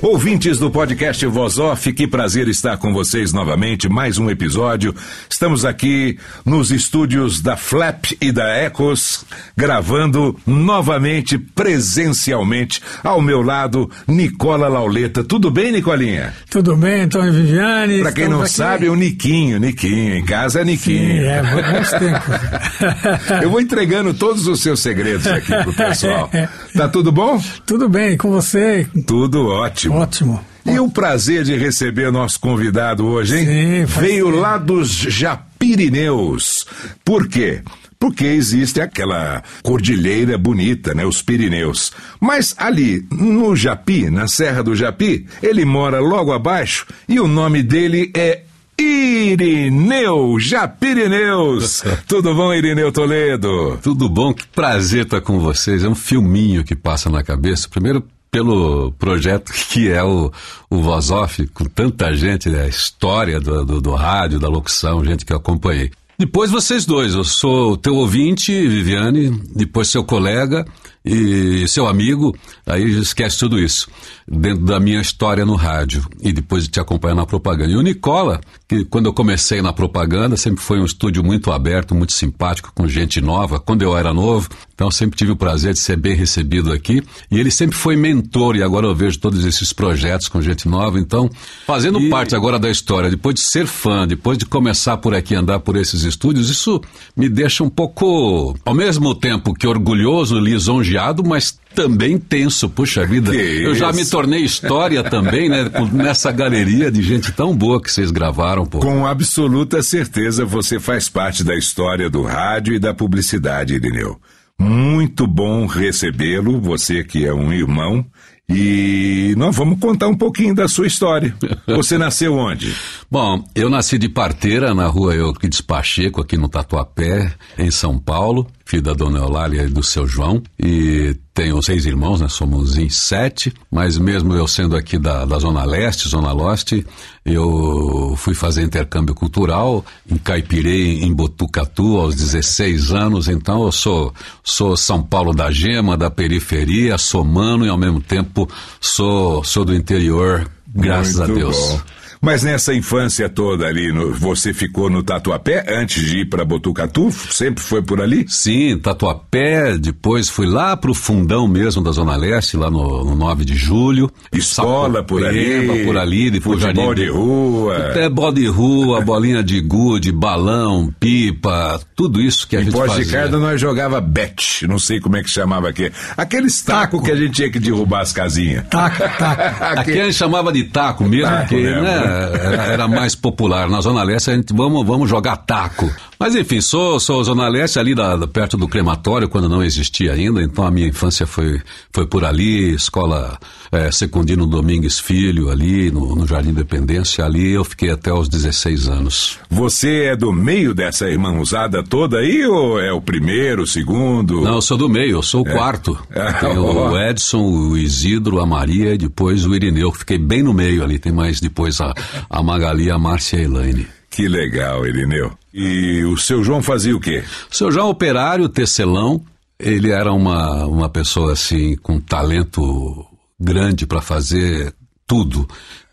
Ouvintes do podcast Voz Off, que prazer estar com vocês novamente, mais um episódio. Estamos aqui nos estúdios da Flap e da Ecos, gravando novamente, presencialmente, ao meu lado, Nicola Lauleta. Tudo bem, Nicolinha? Tudo bem, Antônio Viviane. Pra quem não aqui. sabe, é o Niquinho, Niquinho. Em casa é Niquinho. Sim, é, bons tempos. Eu vou entregando todos os seus segredos aqui pro pessoal. Tá tudo bom? Tudo bem, com você? Tudo ótimo. Ótimo. E o prazer de receber nosso convidado hoje, hein? Sim, Veio lá dos Japirineus. Por quê? Porque existe aquela cordilheira bonita, né? Os Pirineus. Mas ali, no Japi, na Serra do Japi, ele mora logo abaixo e o nome dele é Irineu Japirineus. Tudo bom, Irineu Toledo? Tudo bom? Que prazer estar com vocês. É um filminho que passa na cabeça. Primeiro, pelo projeto que é o, o Voz Off, com tanta gente, né? a história do, do, do rádio, da locução, gente que eu acompanhei. Depois vocês dois, eu sou teu ouvinte, Viviane, depois seu colega e seu amigo, aí esquece tudo isso, dentro da minha história no rádio e depois de te acompanhar na propaganda. E o Nicola, que quando eu comecei na propaganda, sempre foi um estúdio muito aberto, muito simpático, com gente nova, quando eu era novo, então sempre tive o prazer de ser bem recebido aqui. E ele sempre foi mentor, e agora eu vejo todos esses projetos com gente nova, então, fazendo E- parte agora da história, depois de ser fã, depois de começar por aqui, andar por esses estúdios, isso me deixa um pouco, ao mesmo tempo que orgulhoso, lisonjeado, mas também tenso. Puxa vida, Que eu já me isso? tornei história também, né? Nessa galeria de gente tão boa que vocês gravaram, pô. Com absoluta certeza você faz parte da história do rádio e da publicidade, Irineu. Muito bom recebê-lo, você que é um irmão. E nós vamos contar um pouquinho da sua história. Você nasceu onde? Bom, eu nasci de parteira na rua Euclides Pacheco, aqui no Tatuapé, em São Paulo, filho da dona Eulália e do seu João, e tenho seis irmãos, né? Somos em sete, mas mesmo eu sendo aqui da, da Zona Leste, Zona Leste, eu fui fazer intercâmbio cultural, encaipirei em Botucatu aos 16 anos, então eu sou, sou São Paulo da Gema, da periferia, sou mano e ao mesmo tempo sou, sou do interior, graças Muito a Deus. bom. Mas nessa infância toda ali, no- você ficou no Tatuapé antes de ir para Botucatu? Sempre foi por ali? Sim, Tatuapé, depois fui lá pro fundão mesmo da Zona Leste, lá no, no 9 de julho. Escola por ali, por ali, depois futebol Jardim de rua. Até bola de rua, bolinha de gude, balão, pipa, tudo isso que a Em gente Pós fazia. de Carda nós jogava bet, não sei como é que chamava aqui. Aqueles tacos Taco. que a gente tinha que derrubar as casinhas. Taco, taco. Aqui a gente chamava de taco mesmo, Taco porque né, né? Era, era mais popular. Na Zona Leste a gente vamos, vamos jogar taco. Mas enfim, sou, sou Zona Leste ali da, perto do crematório, quando não existia ainda, então a minha infância foi, foi por ali, escola é, Secundino Domingues Filho, ali no, no Jardim Independência, ali eu fiquei até os 16 anos. Você é do meio dessa irmãozada toda aí ou é o primeiro, o segundo? Não, eu sou do meio, eu sou o É. quarto. Ah, Tem o Edson, o Isidro, a Maria e depois o Irineu, que fiquei bem no meio ali. Tem mais depois a, a Magali, a Márcia e a Elaine. Que legal, Irineu. E o seu João fazia o quê? O seu João Operário, tecelão, ele era uma, uma pessoa assim com talento grande para fazer tudo.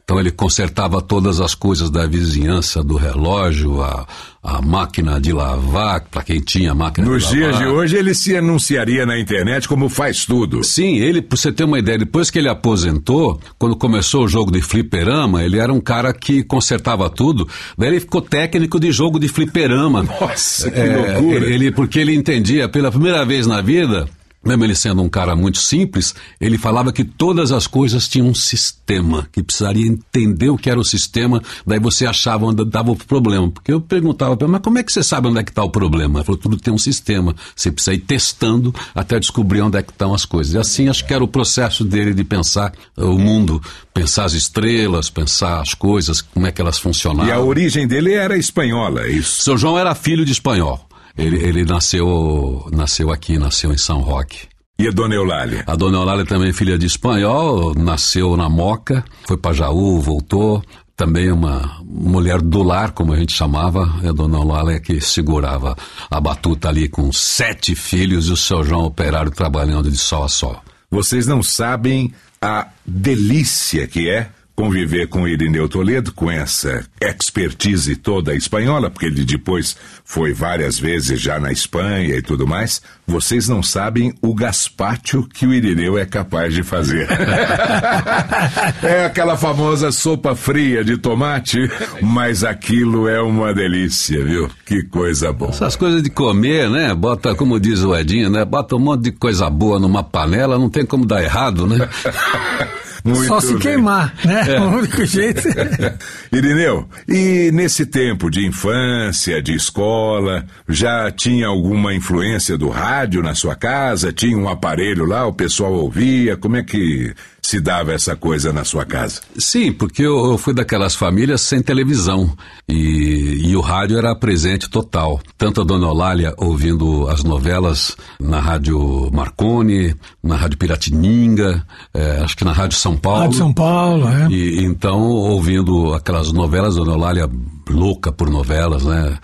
Então ele consertava todas as coisas da vizinhança, do relógio, a, a máquina de lavar, para quem tinha máquina Nos de lavar. dias de hoje, ele se anunciaria na internet como faz tudo. Sim, ele, pra você ter uma ideia, depois que ele aposentou, quando começou o jogo de fliperama, ele era um cara que consertava tudo, daí ele ficou técnico de jogo de fliperama. Nossa, que É, loucura. Ele, porque ele entendia, pela primeira vez na vida, mesmo ele sendo um cara muito simples, ele falava que todas as coisas tinham um sistema, que precisaria entender o que era o sistema, daí você achava onde estava o problema. Porque eu perguntava para ele, mas como é que você sabe onde é que está o problema? Ele falou, tudo tem um sistema, você precisa ir testando até descobrir onde é que estão as coisas. E assim acho que era o processo dele de pensar o mundo, pensar as estrelas, pensar as coisas, como é que elas funcionavam. E a origem dele era espanhola, é isso. Seu João era filho de espanhol. Ele, ele nasceu, nasceu aqui, nasceu em São Roque. E a dona Eulália? A dona Eulália também é filha de espanhol, nasceu na Moca, foi para Jaú, voltou. Também uma mulher do lar, como a gente chamava, a dona Eulália que segurava a batuta ali com sete filhos e o seu João operário trabalhando de sol a sol. Vocês não sabem a delícia que é conviver com Irineu Toledo, com essa expertise toda espanhola, porque ele depois foi várias vezes já na Espanha e tudo mais. Vocês não sabem o gaspacho que o Irineu é capaz de fazer. é aquela famosa sopa fria de tomate, mas aquilo é uma delícia, viu? Que coisa boa. Essas coisas de comer, né? Bota, como diz o Edinho, né? Bota um monte de coisa boa numa panela, não tem como dar errado, né? Muito Só se bem. queimar, né? O único jeito. Irineu, e nesse tempo de infância, de escola, já tinha alguma influência do rádio na sua casa? Tinha um aparelho lá, o pessoal ouvia? Como é que se dava essa coisa na sua casa? Sim, porque eu, eu fui daquelas famílias sem televisão e, e o rádio era presente total. Tanto a Dona Olália ouvindo as novelas na Rádio Marconi, na Rádio Piratininga, eh, acho que na Rádio São Paulo. De São Paulo, é. E então, ouvindo aquelas novelas, Dona Eulália louca por novelas, né?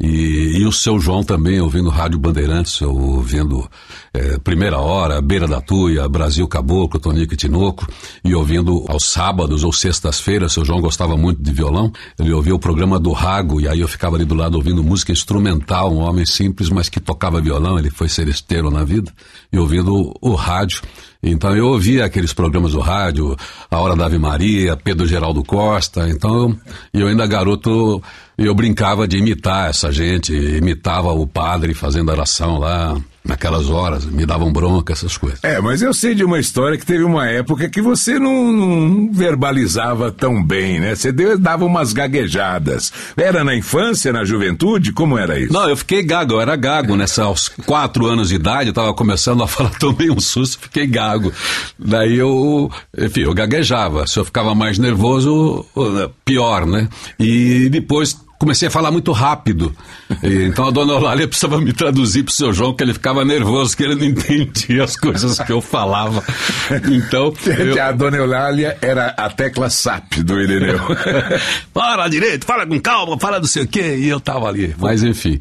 E, e o seu João também ouvindo Rádio Bandeirantes, ouvindo eh, Primeira Hora, Beira da Tuia, Brasil Caboclo, Tonico e Tinoco, e ouvindo aos sábados ou sextas-feiras, seu João gostava muito de violão, ele ouvia o programa do Rago, e aí eu ficava ali do lado ouvindo música instrumental, um homem simples, mas que tocava violão, ele foi seresteiro na vida, e ouvindo o rádio. Então eu ouvia aqueles programas do rádio, A Hora da Ave Maria, Pedro Geraldo Costa, então eu, ainda garoto, eu brincava de imitar essa gente, imitava o padre fazendo oração lá, naquelas horas, me davam bronca, essas coisas. É, mas eu sei de uma história que teve uma época que você não, não verbalizava tão bem, né? Você deu- dava umas gaguejadas. Era na infância, na juventude? Como era isso? Não, eu fiquei gago, eu era gago nessa, aos quatro anos de idade, eu tava começando a falar, tomei um susto, fiquei gago. Daí eu, enfim, eu gaguejava. Se eu ficava mais nervoso, pior, né? E depois comecei a falar muito rápido. E, então a dona Eulália precisava me traduzir pro seu João, que ele ficava nervoso, que ele não entendia as coisas que eu falava. Então. eu- A dona Eulália era a tecla SAP do Irineu. Fala direito, fala com calma, fala não sei o quê, e eu tava ali. Mas enfim,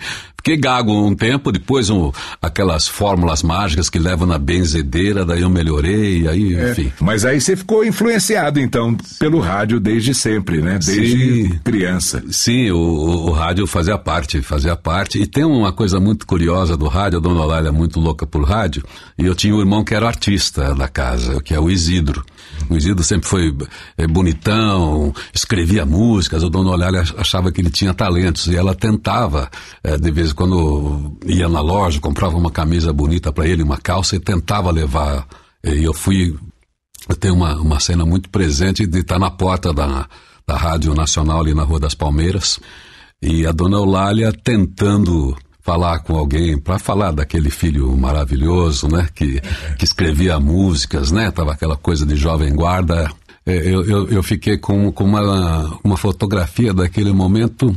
fiquei gago um tempo, depois um, aquelas fórmulas mágicas que levam na benzedeira, daí eu melhorei, aí, enfim. Mas aí você ficou influenciado, então, pelo rádio desde sempre, né? Desde Sim. criança. Sim, o, o- o rádio fazia parte, fazia parte. E tem uma coisa muito curiosa do rádio, a dona Olália é muito louca por rádio, e eu tinha um irmão que era artista da casa, que é o Isidro. O Isidro sempre foi eh, bonitão, escrevia músicas, a dona Olália achava que ele tinha talentos, e ela tentava, eh, de vez em quando ia na loja, comprava uma camisa bonita para ele, uma calça, e tentava levar. E eu fui eu tenho uma, uma cena muito presente de estar na porta da, da Rádio Nacional ali na Rua das Palmeiras e a dona Eulália tentando falar com alguém para falar daquele filho maravilhoso, né, que, que escrevia músicas, né, tava aquela coisa de jovem guarda. É, Eu, eu, eu fiquei com, com uma, uma fotografia daquele momento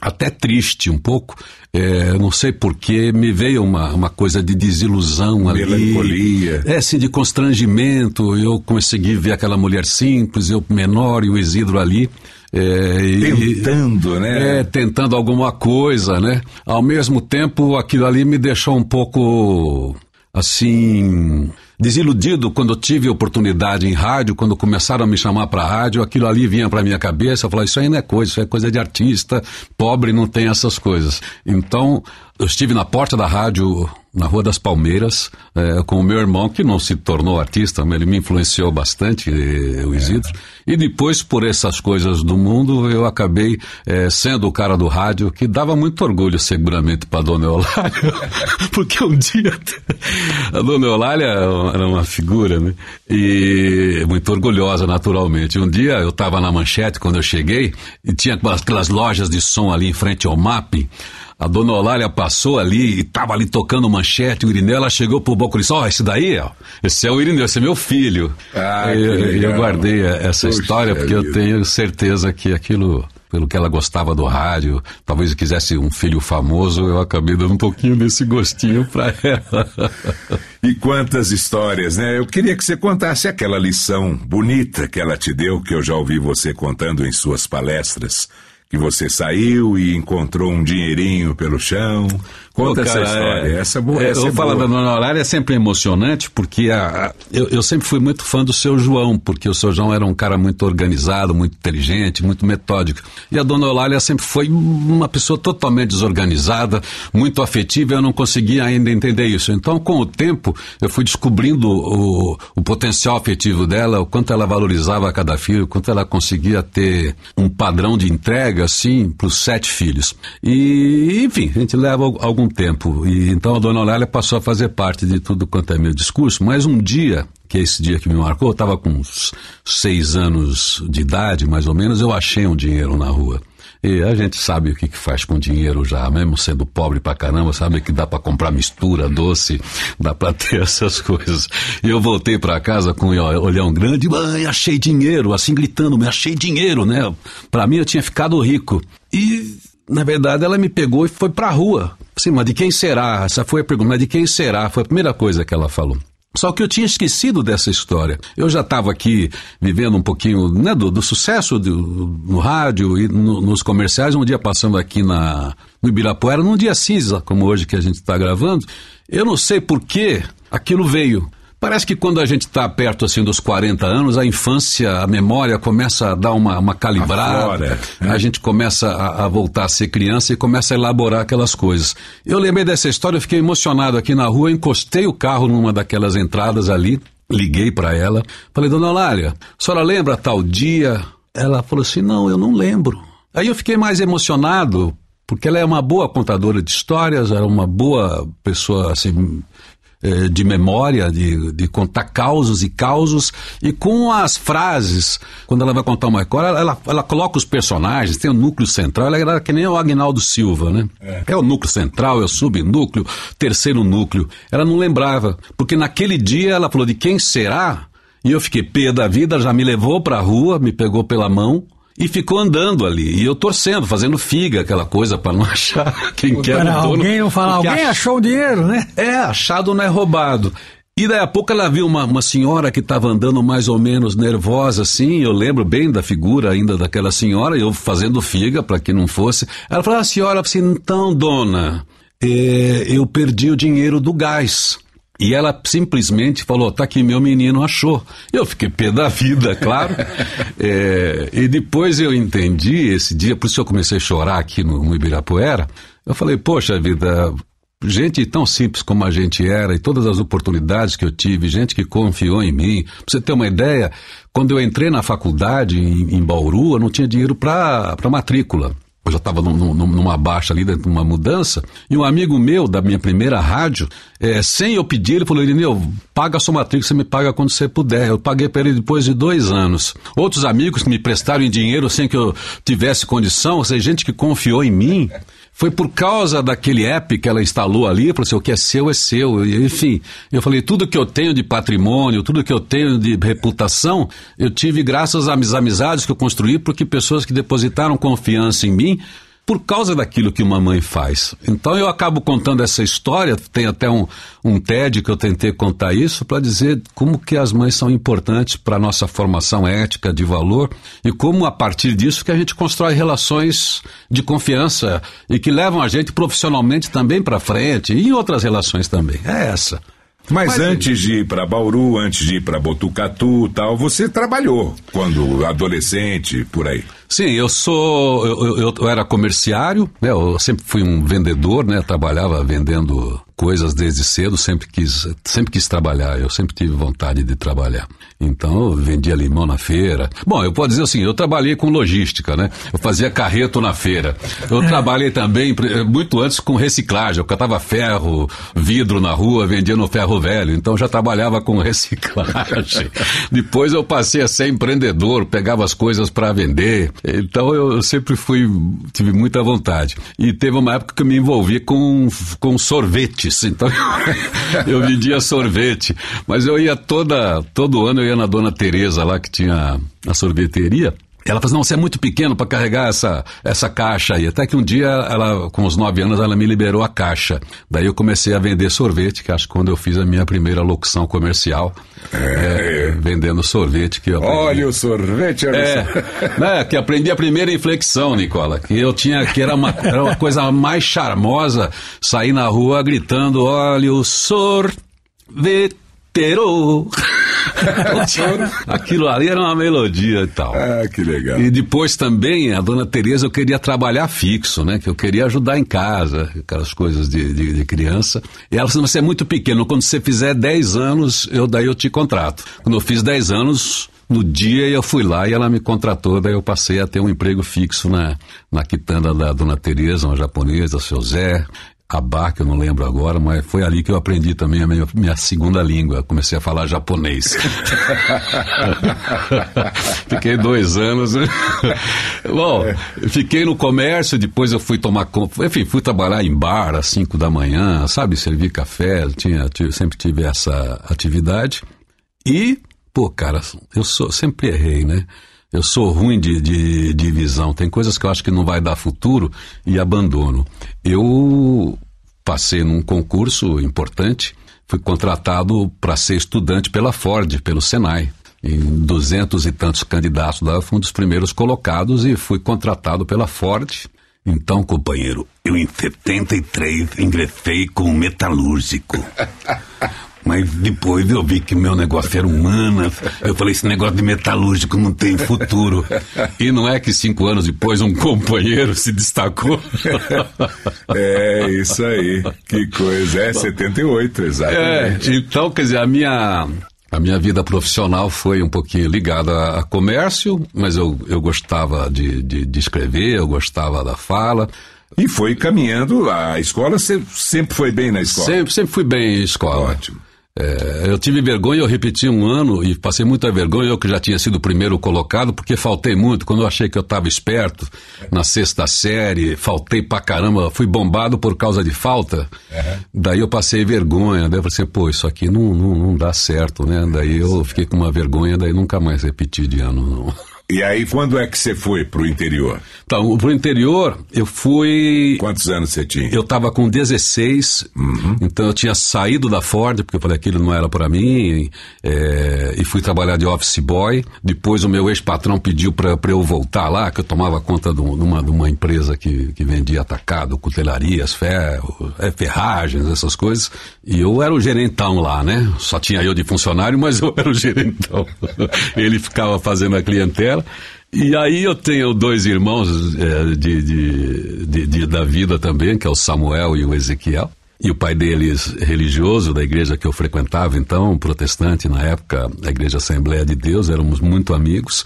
até triste um pouco. É, não sei porquê, me veio uma, uma coisa de desilusão ali. Melancolia. É, assim, de constrangimento. Eu consegui ver aquela mulher simples, eu menor e o Isidro ali. É, e- Tentando, né? é, tentando alguma coisa, né? Ao mesmo tempo, aquilo ali me deixou um pouco, assim, desiludido quando tive oportunidade em rádio, quando começaram a me chamar para rádio, aquilo ali vinha para minha cabeça, eu falava, isso aí não é coisa, isso é coisa de artista, pobre não tem essas coisas. Então, eu estive na porta da rádio na Rua das Palmeiras, é, com o meu irmão, que não se tornou artista, mas ele me influenciou bastante, o Isidro. É. E depois, por essas coisas do mundo, eu acabei é, sendo o cara do rádio, que dava muito orgulho, seguramente, para dona Eulália, porque um dia a dona Eulália era uma figura, né? E muito orgulhosa, naturalmente. Um dia eu estava na manchete, quando eu cheguei, e tinha aquelas lojas de som ali em frente ao MAP, a dona Olália passou ali e estava ali tocando manchete, o Irineu, ela chegou pro boco e disse, ó, oh, esse daí, ó, esse é o Irineu, esse é meu filho. Ah, e, eu, eu guardei essa Poxa história porque vida. eu tenho certeza que aquilo pelo que ela gostava do rádio, talvez quisesse um filho famoso, eu acabei dando um pouquinho desse gostinho para ela. E quantas histórias, né? Eu queria que você contasse aquela lição bonita que ela te deu, que eu já ouvi você contando em suas palestras que você saiu e encontrou um dinheirinho pelo chão. Conta Pô, cara, essa história. É, essa, boa, é, essa eu é falar da Dona Horária é sempre emocionante, porque a, a, eu, eu, sempre fui muito fã do seu João, porque o seu João era um cara muito organizado, muito inteligente, muito metódico. E a Dona Eulália sempre foi uma pessoa totalmente desorganizada, muito afetiva, e eu não conseguia ainda entender isso. Então, com o tempo, eu fui descobrindo o, o potencial afetivo dela, o quanto ela valorizava cada filho, o quanto ela conseguia ter um padrão de entrega, assim, para os sete filhos. E, enfim, a gente leva algum algum tempo. E então a dona Olália passou a fazer parte de tudo quanto é meu discurso, mas um dia, que é esse dia que me marcou, eu estava com uns seis anos de idade, mais ou menos, eu achei um dinheiro na rua. E a gente sabe o que, que faz com dinheiro já, mesmo sendo pobre pra caramba, sabe que dá para comprar mistura, doce, dá para ter essas coisas. E eu voltei para casa com o olhão grande, mãe, achei dinheiro, assim gritando, me achei dinheiro, né? Para mim eu tinha ficado rico. E na verdade, ela me pegou e foi para a rua. Sim, mas de quem será? Essa foi a pergunta, mas de quem será? Foi a primeira coisa que ela falou. Só que eu tinha esquecido dessa história. Eu já estava aqui vivendo um pouquinho né, do, do, sucesso do, no rádio e no, nos comerciais. Um dia passando aqui na, no Ibirapuera, num dia cinza, como hoje que a gente está gravando. Eu não sei por que aquilo veio. Parece que quando a gente está perto assim dos 40 anos, a infância, a memória começa a dar uma, uma calibrada, né? a gente começa a, a, voltar a ser criança e começa a elaborar aquelas coisas. Eu lembrei dessa história, eu fiquei emocionado aqui na rua, encostei o carro numa daquelas entradas ali, liguei para ela, falei, dona Olália, a senhora lembra tal dia? Ela falou assim, não, eu não lembro. Aí eu fiquei mais emocionado, porque ela é uma boa contadora de histórias, era uma boa pessoa, assim, eh, de memória, de, de contar causos e causos, e com as frases, quando ela vai contar uma história, ela, ela, ela coloca os personagens, tem o núcleo central, ela era que nem o Agnaldo Silva, né? É. é o núcleo central, é o subnúcleo, terceiro núcleo. Ela não lembrava, porque naquele dia ela falou de quem será, e eu fiquei pé da vida, já me levou para a rua, me pegou pela mão, e ficou andando ali. E eu torcendo, fazendo figa, aquela coisa para não achar quem quer o dono. Alguém não falar, alguém ach... achou o dinheiro, né? É, achado não é roubado. E daí a pouco ela viu uma, uma senhora que estava andando mais ou menos nervosa, assim. Eu lembro bem da figura ainda daquela senhora, eu fazendo figa para que não fosse. Ela falou: a senhora, assim, então, dona, é, eu perdi o dinheiro do gás. E ela simplesmente falou: tá aqui, meu menino achou. Eu fiquei pé da vida, claro. é, e depois eu entendi esse dia, por isso eu comecei a chorar aqui no, no Ibirapuera. Eu falei: poxa vida, gente tão simples como a gente era e todas as oportunidades que eu tive, gente que confiou em mim. Pra você ter uma ideia, quando eu entrei na faculdade em, em Bauru, eu não tinha dinheiro para matrícula eu já estava num, numa baixa ali, numa mudança, e um amigo meu da minha primeira rádio, é, sem eu pedir, ele falou, Irineu, paga a sua matrícula, você me paga quando você puder. Eu paguei para ele depois de dois anos. Outros amigos que me prestaram em dinheiro sem que eu tivesse condição, ou seja, gente que confiou em mim, foi por causa daquele app que ela instalou ali, falou assim, o que é seu é seu. Enfim, eu falei, tudo que eu tenho de patrimônio, tudo que eu tenho de reputação, eu tive graças às amizades que eu construí, porque pessoas que depositaram confiança em mim por causa daquilo que uma mãe faz. Então eu acabo contando essa história, tem até um, um TED que eu tentei contar isso, para dizer como que as mães são importantes para a nossa formação ética, de valor, e como a partir disso que a gente constrói relações de confiança e que levam a gente profissionalmente também para frente, e em outras relações também. É essa. Mas, Mas antes de ir para Bauru, antes de ir para Botucatu tal, você trabalhou quando adolescente, por aí. Sim, eu sou. Eu, eu, eu, era comerciário, né? Eu sempre fui um vendedor, né? Trabalhava vendendo coisas desde cedo, sempre quis, sempre quis trabalhar, eu sempre tive vontade de trabalhar. Então, eu vendia limão na feira. Bom, eu posso dizer assim, eu trabalhei com logística, né? Eu fazia carreto na feira. Eu trabalhei também, muito antes, com reciclagem. Eu catava ferro, vidro na rua, vendia no ferro velho. Então, já trabalhava com reciclagem. Depois eu passei a ser empreendedor, pegava as coisas para vender. Então, eu sempre fui, tive muita vontade. E teve uma época que eu me envolvi com, com sorvete sorvetes. Então eu vendia sorvete. Mas eu ia toda, todo ano eu ia na dona Teresa lá que tinha a sorveteria. Ela falou, não, você é muito pequeno para carregar essa, essa caixa aí. Até que um dia, ela, com os nove anos, ela me liberou a caixa. Daí eu comecei a vender sorvete, que acho que quando eu fiz a minha primeira locução comercial, é. É, vendendo sorvete. que eu Olha o sorvete, é, né, que aprendi a primeira inflexão, Nicola, que eu tinha, que era uma, era uma coisa mais charmosa, sair na rua gritando, olha o sorvete inteiro. Aquilo ali era uma melodia e tal. Ah, que legal. E depois também, a dona Tereza, eu queria trabalhar fixo, né? Que eu queria ajudar em casa, aquelas coisas de, de, de criança. E ela falou, você é muito pequeno, quando você fizer 10 anos, eu daí eu te contrato. Quando eu fiz 10 anos, no dia eu fui lá e ela me contratou, daí eu passei a ter um emprego fixo na, na quitanda da Dona Tereza, uma japonesa, seu Zé, Abá, que eu não lembro agora, mas foi ali que eu aprendi também a minha, minha segunda língua. Comecei a falar japonês. fiquei dois anos. Bom, fiquei no comércio, depois eu fui tomar. Enfim, fui trabalhar em bar às cinco da manhã, sabe, servir café. Tinha, sempre tive essa atividade. E, pô, cara, eu sou, sempre errei, né? Eu sou ruim de, de, de, visão. Tem coisas que eu acho que não vai dar futuro e abandono. Eu passei num concurso importante, fui contratado para ser estudante pela Ford, pelo Senai. Em duzentos e tantos candidatos lá, fui um dos primeiros colocados e fui contratado pela Ford. Então, companheiro, eu em 73 ingressei com metalúrgico. Mas depois eu vi que meu negócio era humanas. Eu falei, esse negócio de metalúrgico não tem futuro. E não é que cinco anos depois um companheiro se destacou. É, isso aí. Que coisa. É 78, exatamente. É, então, quer dizer, a minha. A minha vida profissional foi um pouquinho ligada a comércio, mas eu, eu gostava de, de, de escrever, eu gostava da fala. E foi caminhando, a escola sempre foi bem na escola? Sempre, sempre fui bem em escola. Ótimo. É, eu tive vergonha, eu repeti um ano e passei muita vergonha, eu que já tinha sido o primeiro colocado, porque faltei muito. Quando eu achei que eu estava esperto na sexta série, faltei pra caramba, fui bombado por causa de falta. Uhum. Daí eu passei vergonha, daí eu falei assim, pô, isso aqui não, não, não dá certo, né? Daí eu fiquei com uma vergonha, daí nunca mais repeti de ano, não. E aí, quando é que você foi pro interior? Então, pro interior, eu fui. Quantos anos você tinha? Eu tava com 16, uhum. então eu tinha saído da Ford, porque eu falei aquilo não era para mim, é, e fui trabalhar de office boy. Depois o meu ex-patrão pediu para eu voltar lá, que eu tomava conta de uma, de uma empresa que, que vendia atacado, cutelarias, ferro, é, ferragens, essas coisas. E eu era o gerentão lá, né? Só tinha eu de funcionário, mas eu era o gerentão. Ele ficava fazendo a clientela dela. E aí eu tenho dois irmãos é, de, de, de, de, da vida também, que é o Samuel e o Ezequiel. E o pai deles, religioso, da igreja que eu frequentava, então, protestante na época, a Igreja Assembleia de Deus, éramos muito amigos.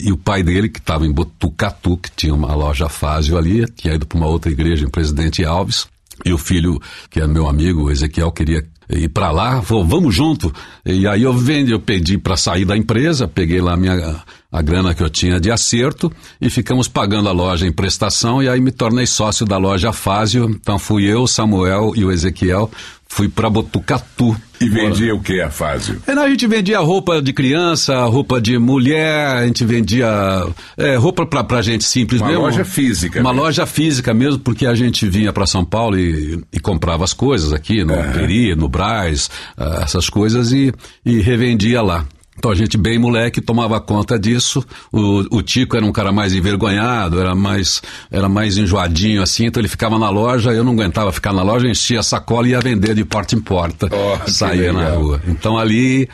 E o pai dele, que estava em Botucatu, que tinha uma loja Fásio ali, tinha ido para uma outra igreja em Presidente Alves. E o filho, que é meu amigo, Ezequiel, queria ir para lá, falou, vamos junto. E aí eu vendi, eu pedi para sair da empresa, peguei lá minha a grana que eu tinha de acerto e ficamos pagando a loja em prestação e aí me tornei sócio da loja Fásio. Então fui eu, Samuel e o Ezequiel, fui para Botucatu. E vendia o que a Fásio? É, a gente vendia roupa de criança, roupa de mulher, a gente vendia é, roupa para pra gente simples uma mesmo. Uma loja física. Uma mesmo. loja física mesmo, porque a gente vinha para São Paulo e, e, comprava as coisas aqui no Peri, no Braz, uh, essas coisas e, e revendia lá. Então a gente, bem moleque, tomava conta disso. O, o Tico era um cara mais envergonhado, era mais, era mais enjoadinho assim, então ele ficava na loja, eu não aguentava ficar na loja, enchia a sacola e ia vender de porta em porta. Oh, saía na rua. Então ali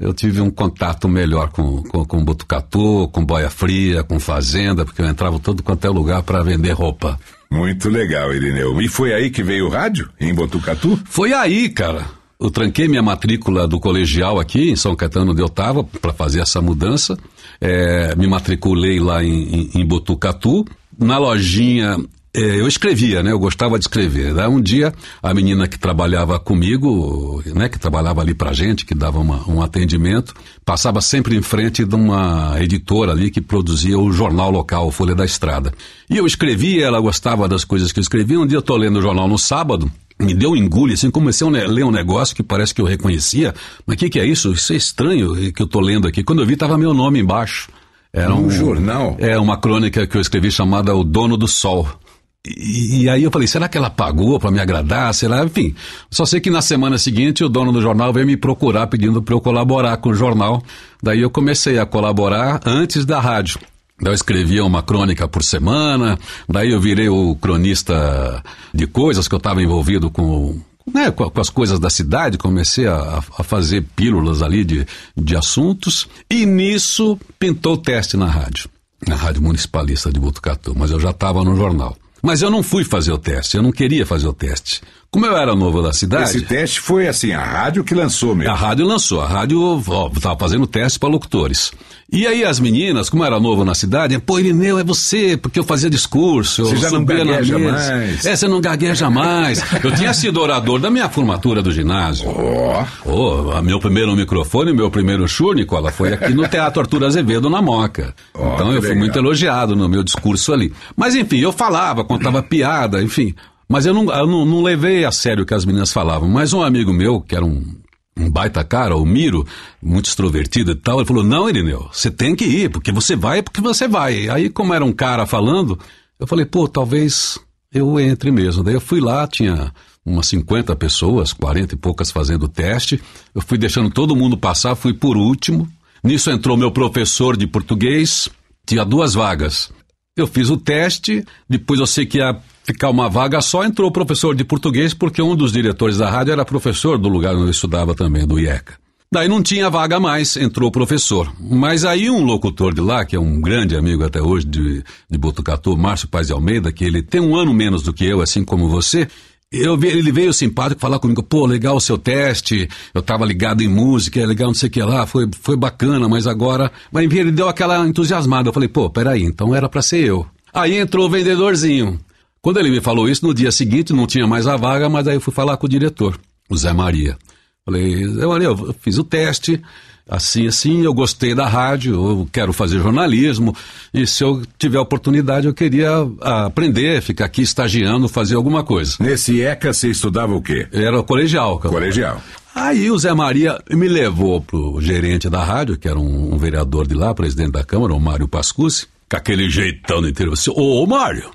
eu tive um contato melhor com, com, com Botucatu, com Boia Fria, com Fazenda, porque eu entrava todo quanto é lugar para vender roupa. Muito legal, Irineu. E foi aí que veio o rádio, em Botucatu? Foi aí, cara. Eu tranquei minha matrícula do colegial aqui em São Caetano onde eu estava para fazer essa mudança. É, me matriculei lá em, em, em Botucatu. Na lojinha é, eu escrevia, né? Eu gostava de escrever. Daí um dia, a menina que trabalhava comigo, né? Que trabalhava ali pra gente, que dava uma, um atendimento, passava sempre em frente de uma editora ali que produzia o jornal local, Folha da Estrada. E eu escrevia, ela gostava das coisas que eu escrevia. Um dia eu tô lendo o jornal no sábado, me deu um engule, assim, comecei a ler um negócio que parece que eu reconhecia. Mas o que, que é isso? Isso é estranho que eu tô lendo aqui. Quando eu vi, tava meu nome embaixo. Era um, um jornal? É, uma crônica que eu escrevi chamada O Dono do Sol. E, e, aí eu falei, será que ela pagou para me agradar? Será? Enfim, só sei que na semana seguinte o dono do jornal veio me procurar pedindo para eu colaborar com o jornal. Daí eu comecei a colaborar antes da rádio. Daí eu escrevia uma crônica por semana, daí eu virei o cronista de coisas que eu estava envolvido com, né, com, as coisas da cidade, comecei a, a, fazer pílulas ali de, de assuntos, e nisso pintou o teste na rádio, na Rádio Municipalista de Botucatu, mas eu já estava no jornal. Mas eu não fui fazer o teste, eu não queria fazer o teste. Como eu era novo da cidade. Esse teste foi assim, a rádio que lançou mesmo. A rádio lançou, a rádio estava fazendo teste para locutores. E aí as meninas, como eu era novo na cidade, pô, Irineu, é você, porque eu fazia discurso. Você já não gagueja mais. É, você não gagueja mais. eu tinha sido orador da minha formatura do ginásio. Oh. Oh, meu primeiro microfone, meu primeiro show, Nicola, foi aqui no Teatro Arthur Azevedo, na Moca. Oh, então eu fui legal. muito elogiado no meu discurso ali. Mas enfim, eu falava, contava piada, enfim. Mas eu, não, eu não, não, levei a sério o que as meninas falavam. Mas um amigo meu, que era um, um baita cara, o Miro, muito extrovertido e tal, ele falou: Não, Irineu, você tem que ir, porque você vai, porque você vai. Aí, como era um cara falando, eu falei: Pô, talvez eu entre mesmo. Daí eu fui lá, tinha umas 50 pessoas, 40 e poucas fazendo o teste. Eu fui deixando todo mundo passar, fui por último. Nisso entrou meu professor de português, tinha duas vagas. Eu fiz o teste, depois eu sei que ia ficar uma vaga só, entrou o professor de português, porque um dos diretores da rádio era professor do lugar onde eu estudava também, do IECA. Daí não tinha vaga mais, entrou o professor. Mas aí um locutor de lá, que é um grande amigo até hoje de, de Botucatu, Márcio Paz de Almeida, que ele tem um ano menos do que eu, assim como você, eu, ele veio simpático falar comigo, pô, legal o seu teste, eu estava ligado em música, é legal não sei o que lá, foi, foi bacana, mas agora... Mas ele deu aquela entusiasmada, eu falei, pô, peraí, então era para ser eu. Aí entrou o vendedorzinho. Quando ele me falou isso, no dia seguinte não tinha mais a vaga, mas aí eu fui falar com o diretor, o Zé Maria. Falei, Zé Maria, eu fiz o teste, assim, assim, eu gostei da rádio, eu quero fazer jornalismo, e se eu tiver oportunidade, eu queria aprender, ficar aqui estagiando, fazer alguma coisa. Nesse ECA você estudava o quê? Era colegial. Colegial. Aí o Zé Maria me levou pro gerente da rádio, que era um, um vereador de lá, presidente da Câmara, o Mário Pascucci, com aquele jeitão do interior. Ô, ô Mário,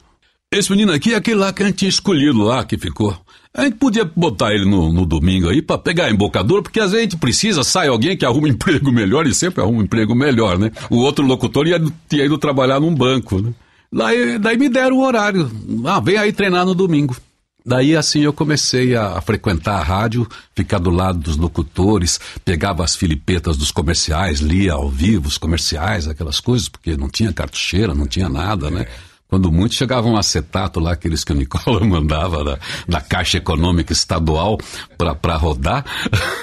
esse menino aqui é aquele lá que a gente tinha escolhido lá, que ficou. A gente podia botar ele no, no domingo aí para pegar a embocadura, porque às vezes a gente precisa, sai alguém que arruma um emprego melhor e sempre arruma um emprego melhor, né? O outro locutor ia, ia ido trabalhar num banco, né? Daí, daí me deram o horário. Ah, vem aí treinar no domingo. Daí assim eu comecei a, frequentar a rádio, ficar do lado dos locutores, pegava as filipetas dos comerciais, lia ao vivo os comerciais, aquelas coisas, porque não tinha cartucheira, não tinha nada, né? Quando muito chegava um acetato lá, aqueles que o Nicola mandava da, da Caixa Econômica Estadual para rodar.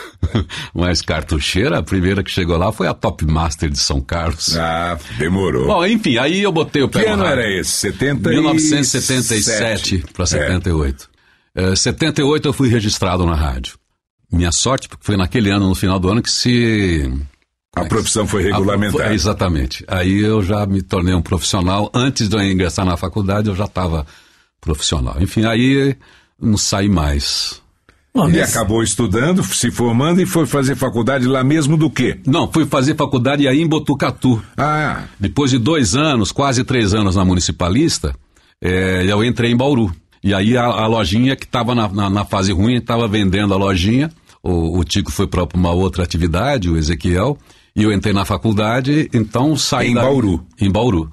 Mas cartucheira, a primeira que chegou lá foi a Top Master de São Carlos. Ah, demorou. Bom, enfim, aí eu botei o pé Que ano era esse? 70 1977 para 78. É. Uh, 78 eu fui registrado na rádio. Minha sorte, porque foi naquele ano, no final do ano, que se a profissão foi regulamentada. exatamente. Aí eu já me tornei um profissional. Antes de eu ingressar na faculdade, eu já estava profissional. Enfim, aí não saí mais. Bom, e acabou estudando, se formando e foi fazer faculdade lá mesmo do quê? Não, fui fazer faculdade aí em Botucatu. Ah. Depois de dois anos, quase três anos na Municipalista, é, eu entrei em Bauru. E aí a, a lojinha que estava na, na, na, fase ruim, estava vendendo a lojinha. O, o Tico foi para uma outra atividade, o Ezequiel. E eu entrei na faculdade, então saí Em da- Bauru? Em Bauru.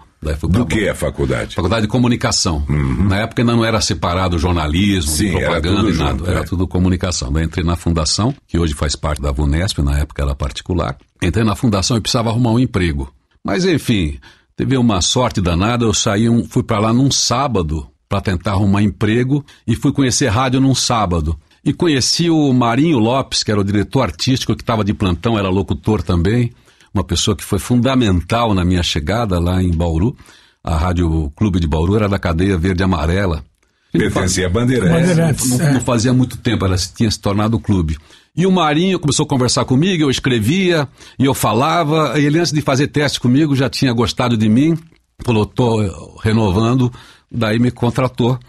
Do que é a faculdade? Faculdade de Comunicação. Na época ainda não era separado jornalismo, Sim, propaganda e nada. junto, era é. tudo comunicação. Daí entrei na fundação, que hoje faz parte da VUNESP, na época era particular. Entrei na fundação e precisava arrumar um emprego. Mas enfim, teve uma sorte danada, eu saí, um, fui para lá num sábado para tentar arrumar emprego e fui conhecer rádio num sábado. E conheci o Marinho Lopes, que era o diretor artístico, que estava de plantão, era locutor também, uma pessoa que foi fundamental na minha chegada lá em Bauru. A Rádio Clube de Bauru era da cadeia verde e amarela. Pertencia a Bandeirantes. Bandeirantes. Não, É. não fazia muito tempo, ela tinha se tornado clube. E o Marinho começou a conversar comigo, eu escrevia e eu falava. E ele, antes de fazer teste comigo, já tinha gostado de mim, falou: tô renovando, daí me contratou.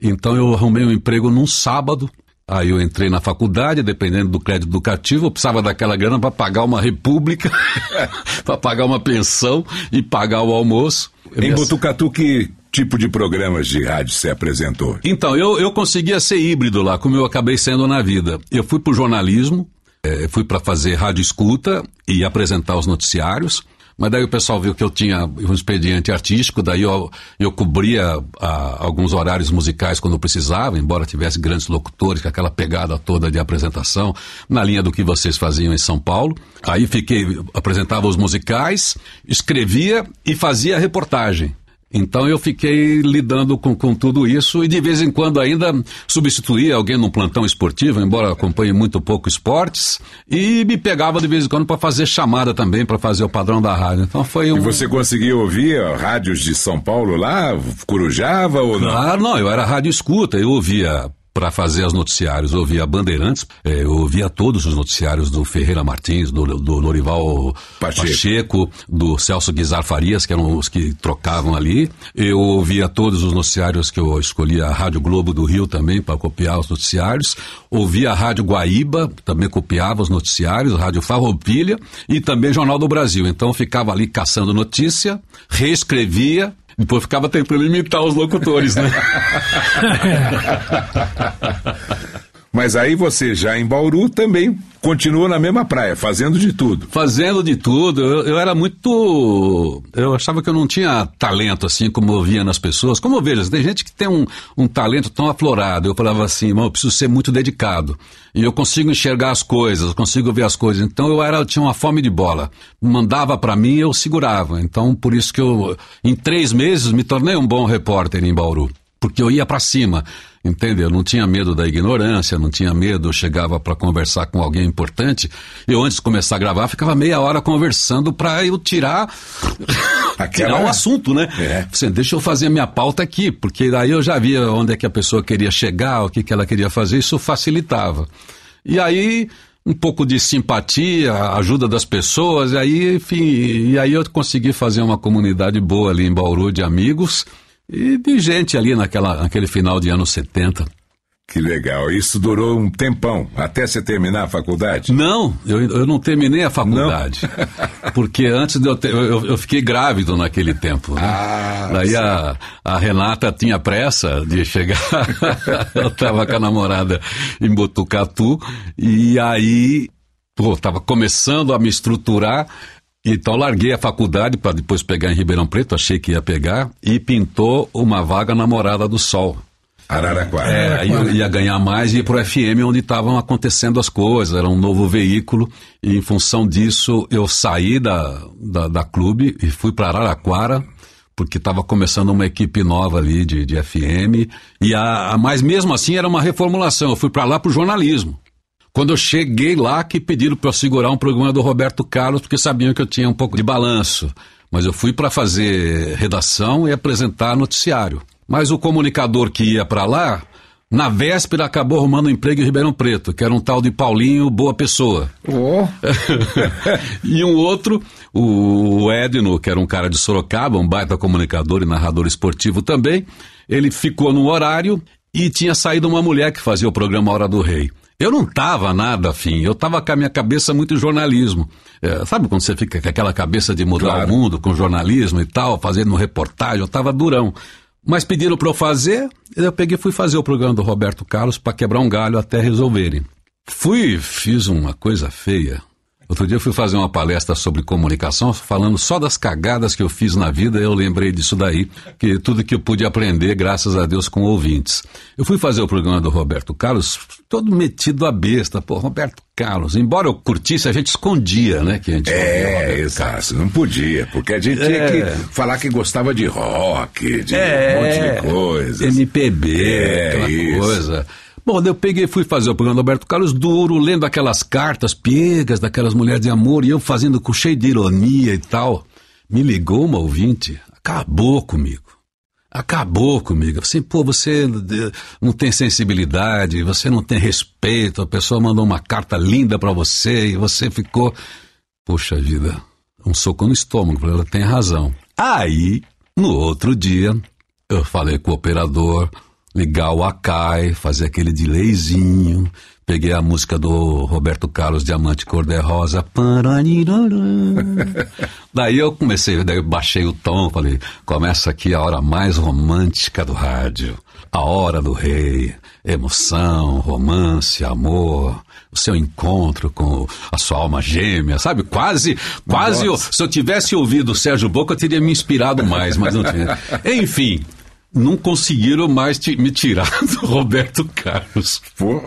Então eu arrumei um emprego num sábado. Aí eu entrei na faculdade, dependendo do crédito educativo, eu precisava daquela grana para pagar uma república, para pagar uma pensão e pagar o almoço. Eu Em Botucatu, que tipo de programas de rádio você apresentou? então, eu, eu conseguia ser híbrido lá, como eu acabei sendo na vida. Eu fui para o jornalismo, eh, fui para fazer rádio escuta e apresentar os noticiários, mas daí o pessoal viu que eu tinha um expediente artístico, daí eu, eu cobria ah, alguns horários musicais quando precisava, embora tivesse grandes locutores, com aquela pegada toda de apresentação, na linha do que vocês faziam em São Paulo. Aí fiquei, apresentava os musicais, escrevia e fazia reportagem. Então eu fiquei lidando com, com tudo isso e de vez em quando ainda substituía alguém num plantão esportivo, embora acompanhe muito pouco esportes, e me pegava de vez em quando para fazer chamada também, para fazer o padrão da rádio. Então foi um. E você conseguiu ouvir ó, rádios de São Paulo lá? Corujava ou não? Claro, não, eu era rádio escuta, eu ouvia para fazer os noticiários, eu ouvia Bandeirantes, eh, eu ouvia todos os noticiários do Ferreira Martins, do, do Lorival Pacheco. Pacheco. do Celso Guizar Farias, que eram os que trocavam ali. Eu ouvia todos os noticiários que eu escolhia, a Rádio Globo do Rio também, para copiar os noticiários. Ouvia a Rádio Guaíba, também copiava os noticiários, a Rádio Farroupilha e também Jornal do Brasil. Então eu ficava ali caçando notícia, reescrevia, depois ficava tentando imitar os locutores, né? Mas aí você já em Bauru também continua na mesma praia, fazendo de tudo. Fazendo de tudo, eu, eu era muito. Eu achava que eu não tinha talento assim como eu via nas pessoas. Como eu vejo, tem gente que tem um, um talento tão aflorado. Eu falava assim, irmão, eu preciso ser muito dedicado. E eu consigo enxergar as coisas, consigo ver as coisas. Então eu era, eu tinha uma fome de bola. Mandava para mim, eu segurava. Então por isso que eu, em três meses, me tornei um bom repórter em Bauru. Porque eu ia para cima, entendeu? Não tinha medo da ignorância, não tinha medo, eu chegava para conversar com alguém importante. Eu, antes de começar a gravar, ficava meia hora conversando para eu tirar, Aquela- tirar o assunto, né? É. Assim, deixa eu fazer a minha pauta aqui, porque daí eu já via onde é que a pessoa queria chegar, o que, que ela queria fazer, isso facilitava. E aí, um pouco de simpatia, ajuda das pessoas, e aí, enfim, e aí eu consegui fazer uma comunidade boa ali em Bauru de amigos e de gente ali naquela, naquele final de anos 70. Que legal. Isso durou um tempão, até você terminar a faculdade? Não, eu, eu não terminei a faculdade. Porque antes de eu, ter, eu, eu fiquei grávido naquele tempo. Né? Ah, Daí a, a Renata tinha pressa de chegar. eu estava com a namorada em Botucatu. E aí, pô, estava começando a me estruturar. Então larguei a faculdade para depois pegar em Ribeirão Preto, achei que ia pegar, e pintou uma vaga na Morada do Sol. Araraquara. É, aí eu ia ganhar mais e ir pro FM onde estavam acontecendo as coisas, era um novo veículo, e em função disso eu saí da, da, da clube e fui para Araraquara, porque estava começando uma equipe nova ali de, de FM, e a, a, mas mesmo assim era uma reformulação, eu fui para lá pro jornalismo. Quando eu cheguei lá, que pediram para eu segurar um programa do Roberto Carlos, porque sabiam que eu tinha um pouco de balanço. Mas eu fui para fazer redação e apresentar noticiário. Mas o comunicador que ia para lá, na véspera acabou arrumando um emprego em Ribeirão Preto, que era um tal de Paulinho Boa Pessoa. Oh. e um outro, o Edno, que era um cara de Sorocaba, um baita comunicador e narrador esportivo também, ele ficou no horário e tinha saído uma mulher que fazia o programa Hora do Rei. Eu não estava nada afim, eu estava com a minha cabeça muito em jornalismo. É, sabe quando você fica com aquela cabeça de mudar Claro. o mundo com jornalismo e tal, fazendo reportagem, eu estava durão. Mas pediram para eu fazer, eu peguei e fui fazer o programa do Roberto Carlos para quebrar um galho até resolverem. Fui, fiz uma coisa feia. Outro dia eu fui fazer uma palestra sobre comunicação, falando só das cagadas que eu fiz na vida, eu lembrei disso daí, que tudo que eu pude aprender, graças a Deus, com ouvintes. Eu fui fazer o programa do Roberto Carlos, todo metido a besta, pô, Roberto Carlos. Embora eu curtisse, a gente escondia, né? Que a gente é, exato, não podia, porque a gente é. tinha que é. falar que gostava de rock, de é, um monte de coisas. MPB, é, aquela isso. coisa. Bom, eu peguei fui fazer o programa do Alberto Carlos duro, lendo aquelas cartas piegas daquelas mulheres de amor, e eu fazendo com cheio de ironia e tal. Me ligou uma ouvinte, acabou comigo. Acabou comigo. Assim, pô, você não tem sensibilidade, você não tem respeito, a pessoa mandou uma carta linda para você e você ficou. Poxa vida, um soco no estômago, ela tem razão. Aí, no outro dia, eu falei com o operador, ligar o Akai, fazer aquele delayzinho. Peguei a música do Roberto Carlos Diamante Cor-de-Rosa. daí eu comecei, daí eu baixei o tom, falei, começa aqui a hora mais romântica do rádio. A hora do rei, emoção, romance, amor, o seu encontro com a sua alma gêmea, sabe? Quase, quase, eu, se eu tivesse ouvido o Sérgio Boca, eu teria me inspirado mais, mas não tinha. Enfim, não conseguiram mais me tirar do Roberto Carlos. Pô,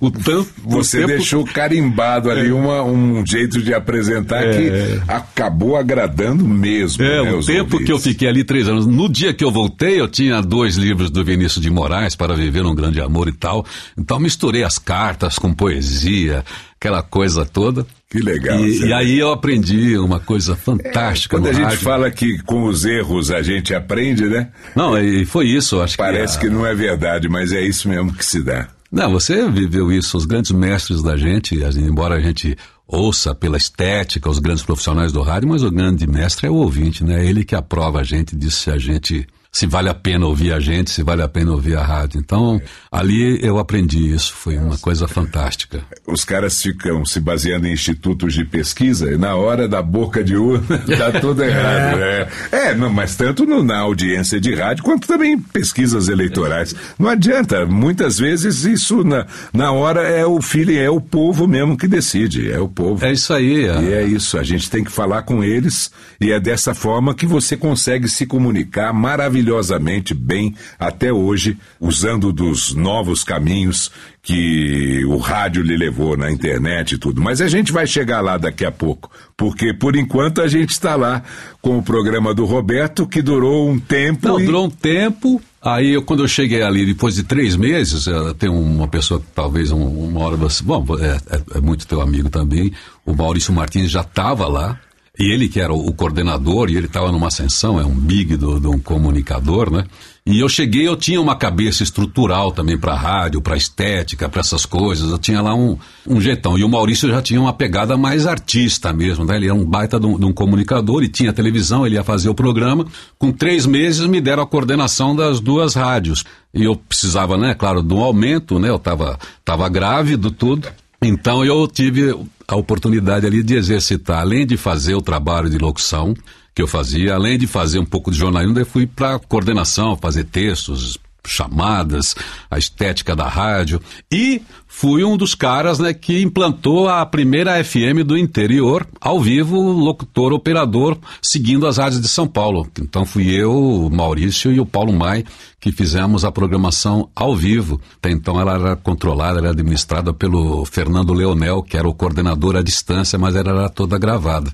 o tanto, você tempo... deixou carimbado ali é. uma, um jeito de apresentar é. que acabou agradando mesmo. É, né, o tempo ouvintes. que eu fiquei ali três anos. No dia que eu voltei, eu tinha dois livros do Vinícius de Moraes para viver um grande amor e tal. Então misturei as cartas com poesia, aquela coisa toda. Que legal. E, e, aí eu aprendi uma coisa fantástica. É, quando a gente rádio. fala que com os erros a gente aprende, né? Não, e foi isso, acho Parece que, a... que não é verdade, mas é isso mesmo que se dá. Não, você viveu isso, os grandes mestres da gente, embora a gente ouça pela estética os grandes profissionais do rádio, mas o grande mestre é o ouvinte, né? É ele que aprova a gente, diz se a gente se vale a pena ouvir a gente, se vale a pena ouvir a rádio. Então, ali eu aprendi isso, foi uma coisa fantástica. Os caras ficam se baseando em institutos de pesquisa e na hora da boca de urna dá tudo errado. É, é não, mas tanto no, na audiência de rádio quanto também em pesquisas eleitorais. Não adianta, muitas vezes isso na, na hora é o feeling, é o povo mesmo que decide, é o povo. É isso aí. É. E é isso, a gente tem que falar com eles e é dessa forma que você consegue se comunicar maravilhosamente maravilhosamente bem até hoje, usando dos novos caminhos que o rádio lhe levou na internet e tudo. Mas a gente vai chegar lá daqui a pouco, porque por enquanto a gente está lá com o programa do Roberto, que durou um tempo. Não, e... durou um tempo. Aí, eu, quando eu cheguei ali, depois de três meses, eh, tem uma pessoa que talvez um, uma hora você. Bom, é, é, é muito teu amigo também. O Maurício Martins já estava lá. E ele que era o, coordenador, e ele estava numa ascensão, é um big de um comunicador, né? E eu cheguei, eu tinha uma cabeça estrutural também para rádio, para estética, para essas coisas. Eu tinha lá um, um jeitão. E o Maurício já tinha uma pegada mais artista mesmo, né? Ele era um baita de um, de um comunicador e tinha televisão, ele ia fazer o programa. Com três meses me deram a coordenação das duas rádios. E eu precisava, né, claro, de um aumento, né? Eu estava tava grávido, tudo. Então eu tive a oportunidade ali de exercitar, além de fazer o trabalho de locução que eu fazia, além de fazer um pouco de jornalismo, eu fui para coordenação, fazer textos, chamadas, a estética da rádio e fui um dos caras né, que implantou a primeira FM do interior, ao vivo, locutor, operador, seguindo as rádios de São Paulo. Então fui eu, o Maurício e o Paulo Mai que fizemos a programação ao vivo. Até então ela era controlada, era administrada pelo Fernando Leonel, que era o coordenador à distância, mas ela era toda gravada.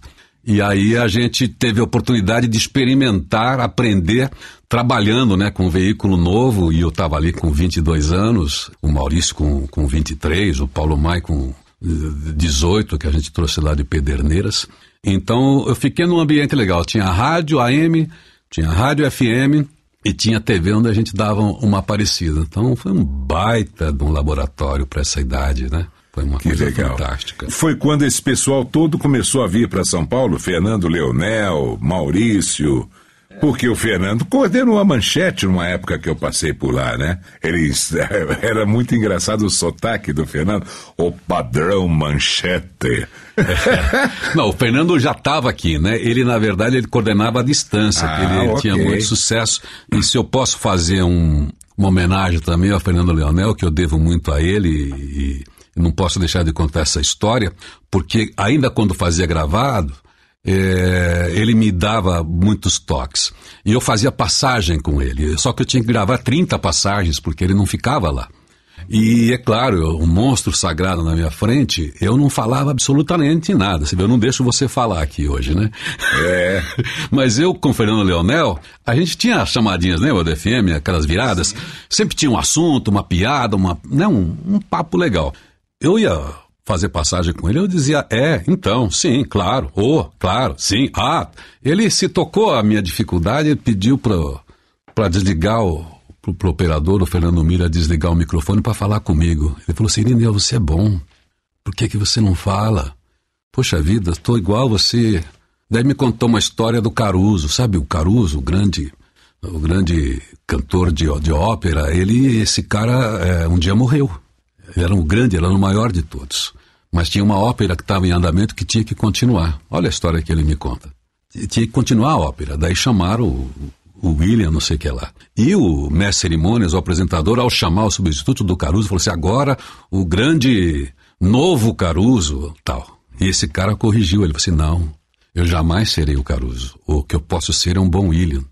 E aí a gente teve a oportunidade de experimentar, aprender, trabalhando né, com um veículo novo, e eu estava ali com 22 anos, o Maurício com, com 23, o Paulo Mai com 18, que a gente trouxe lá de Pederneiras. Então eu fiquei num ambiente legal. Tinha rádio AM, tinha rádio FM e tinha TV onde a gente dava uma aparecida. Então foi um baita de um laboratório para essa idade, né? Foi uma que coisa legal. fantástica. Foi quando esse pessoal todo começou a vir para São Paulo, Fernando Leonel, Maurício, porque o Fernando coordenou a manchete numa época que eu passei por lá, né? Ele, era muito engraçado o sotaque do Fernando, o padrão manchete. É. Não, o Fernando já estava aqui, né? Ele, na verdade, ele coordenava a distância, ah, ele okay. tinha muito sucesso. E se eu posso fazer um, uma homenagem também ao Fernando Leonel, que eu devo muito a ele e Eu não posso deixar de contar essa história, porque ainda quando fazia gravado, é, ele me dava muitos toques. E eu fazia passagem com ele. Só que eu tinha que gravar 30 passagens, porque ele não ficava lá. E é claro, um monstro sagrado na minha frente, eu não falava absolutamente nada. Você vê, eu não deixo você falar aqui hoje, né? É. Mas eu com o Fernando Leonel, a gente tinha chamadinhas, lembra do FM, aquelas viradas? Sim. Sempre tinha um assunto, uma piada, uma, né, um, um papo legal. Eu ia fazer passagem com ele, eu dizia, é, então, sim, claro, oh, claro, sim, ah. Ele se tocou a minha dificuldade e pediu para desligar o pro, pro operador, o Fernando Mira, desligar o microfone para falar comigo. Ele falou assim, Irineu, você é bom. Por que, que você não fala? Poxa vida, estou igual você. Daí me contou uma história do Caruso, sabe o Caruso, o grande, o grande cantor de, de ópera. Ele, esse cara, é, um dia morreu. Era um grande, era o maior de todos. Mas tinha uma ópera que estava em andamento que tinha que continuar. Olha a história que ele me conta. Tinha que continuar a ópera. Daí chamaram o, o William, não sei o que lá. E o mestre cerimônias, o apresentador, ao chamar o substituto do Caruso, falou assim: agora o grande novo Caruso, tal. E esse cara corrigiu, ele falou assim: não, eu jamais serei o Caruso. O que eu posso ser é um bom William.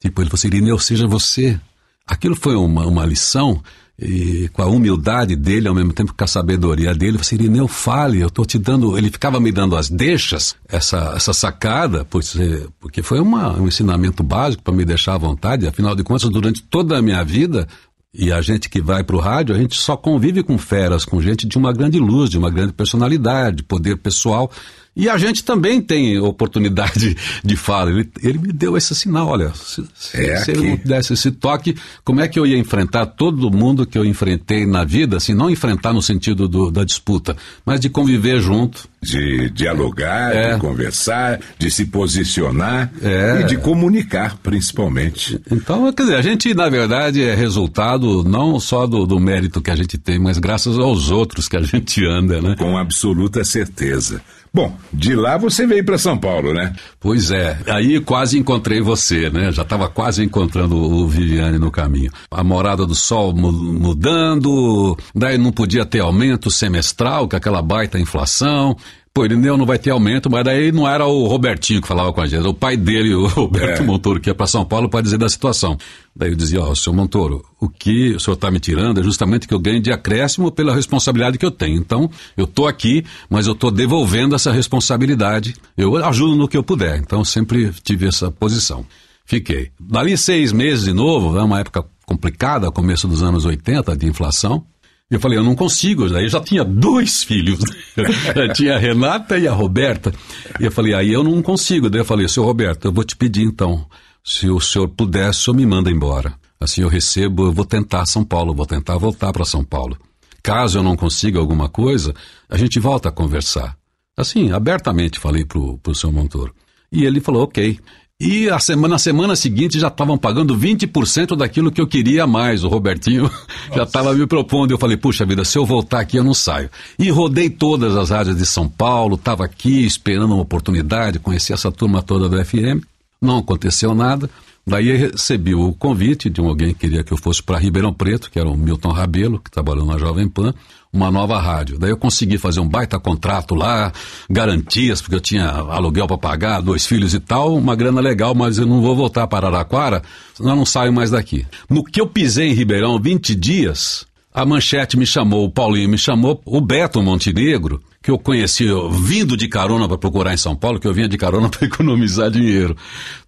Tipo, ele falou assim: Irineu, seja você. Aquilo foi uma, uma lição e com a humildade dele, ao mesmo tempo com a sabedoria dele, você Irineu, fale, eu estou te dando, ele ficava me dando as deixas, essa, essa sacada, porque, porque foi uma, um ensinamento básico para me deixar à vontade, afinal de contas, durante toda a minha vida, e a gente que vai para o rádio, a gente só convive com feras, com gente de uma grande luz, de uma grande personalidade, poder pessoal. E a gente também tem oportunidade de fala. Ele, ele me deu esse sinal, olha, se, é se eu desse esse toque, como é que eu ia enfrentar todo mundo que eu enfrentei na vida, assim, não enfrentar no sentido do, da disputa, mas de conviver junto. De dialogar, é. de conversar, de se posicionar é. e de comunicar, principalmente. Então, quer dizer, a gente, na verdade, é resultado não só do, do mérito que a gente tem, mas graças aos outros que a gente anda, né? Com absoluta certeza. Bom, de lá você veio para São Paulo, né? Pois é. Aí quase encontrei você, né? Já estava quase encontrando o Viviane no caminho. A morada do sol mudando, daí não podia ter aumento semestral, com aquela baita inflação. Pô, ele não vai ter aumento, mas daí não era o Robertinho que falava com a gente, era o pai dele, o Roberto é. Montoro, que ia para São Paulo para dizer da situação. Daí eu dizia, ó, oh, senhor Montoro, o que o senhor está me tirando é justamente que eu ganho de acréscimo pela responsabilidade que eu tenho. Então, eu estou aqui, mas eu estou devolvendo essa responsabilidade. Eu ajudo no que eu puder. Então, sempre tive essa posição. Fiquei. Dali seis meses de novo, é uma época complicada, começo dos anos 80, de inflação. Eu falei, eu não consigo. Aí eu já tinha dois filhos. tinha a Renata e a Roberta. E eu falei, aí eu não consigo. Daí eu falei, seu Roberto, eu vou te pedir então, se o senhor puder, o senhor me manda embora. Assim eu recebo, eu vou tentar São Paulo, vou tentar voltar para São Paulo. Caso eu não consiga alguma coisa, a gente volta a conversar. Assim, abertamente falei pro, pro seu Montoro. E ele falou, ok. E a semana, na semana seguinte já estavam pagando 20% daquilo que eu queria mais. O Robertinho Nossa. já estava me propondo. Eu falei, puxa vida, se eu voltar aqui eu não saio. E rodei todas as rádios de São Paulo, estava aqui esperando uma oportunidade, conheci essa turma toda do FM. Não aconteceu nada. Daí recebi o convite de um alguém que queria que eu fosse para Ribeirão Preto, que era o Milton Rabelo, que trabalhou na Jovem Pan, uma nova rádio. Daí eu consegui fazer um baita contrato lá, garantias, porque eu tinha aluguel para pagar, dois filhos e tal, uma grana legal, mas eu não vou voltar para Araraquara, senão eu não saio mais daqui. No que eu pisei em Ribeirão 20 dias, a manchete me chamou, o Paulinho me chamou, o Beto Montenegro, que eu conheci vindo de carona para procurar em São Paulo, que eu vinha de carona para economizar dinheiro.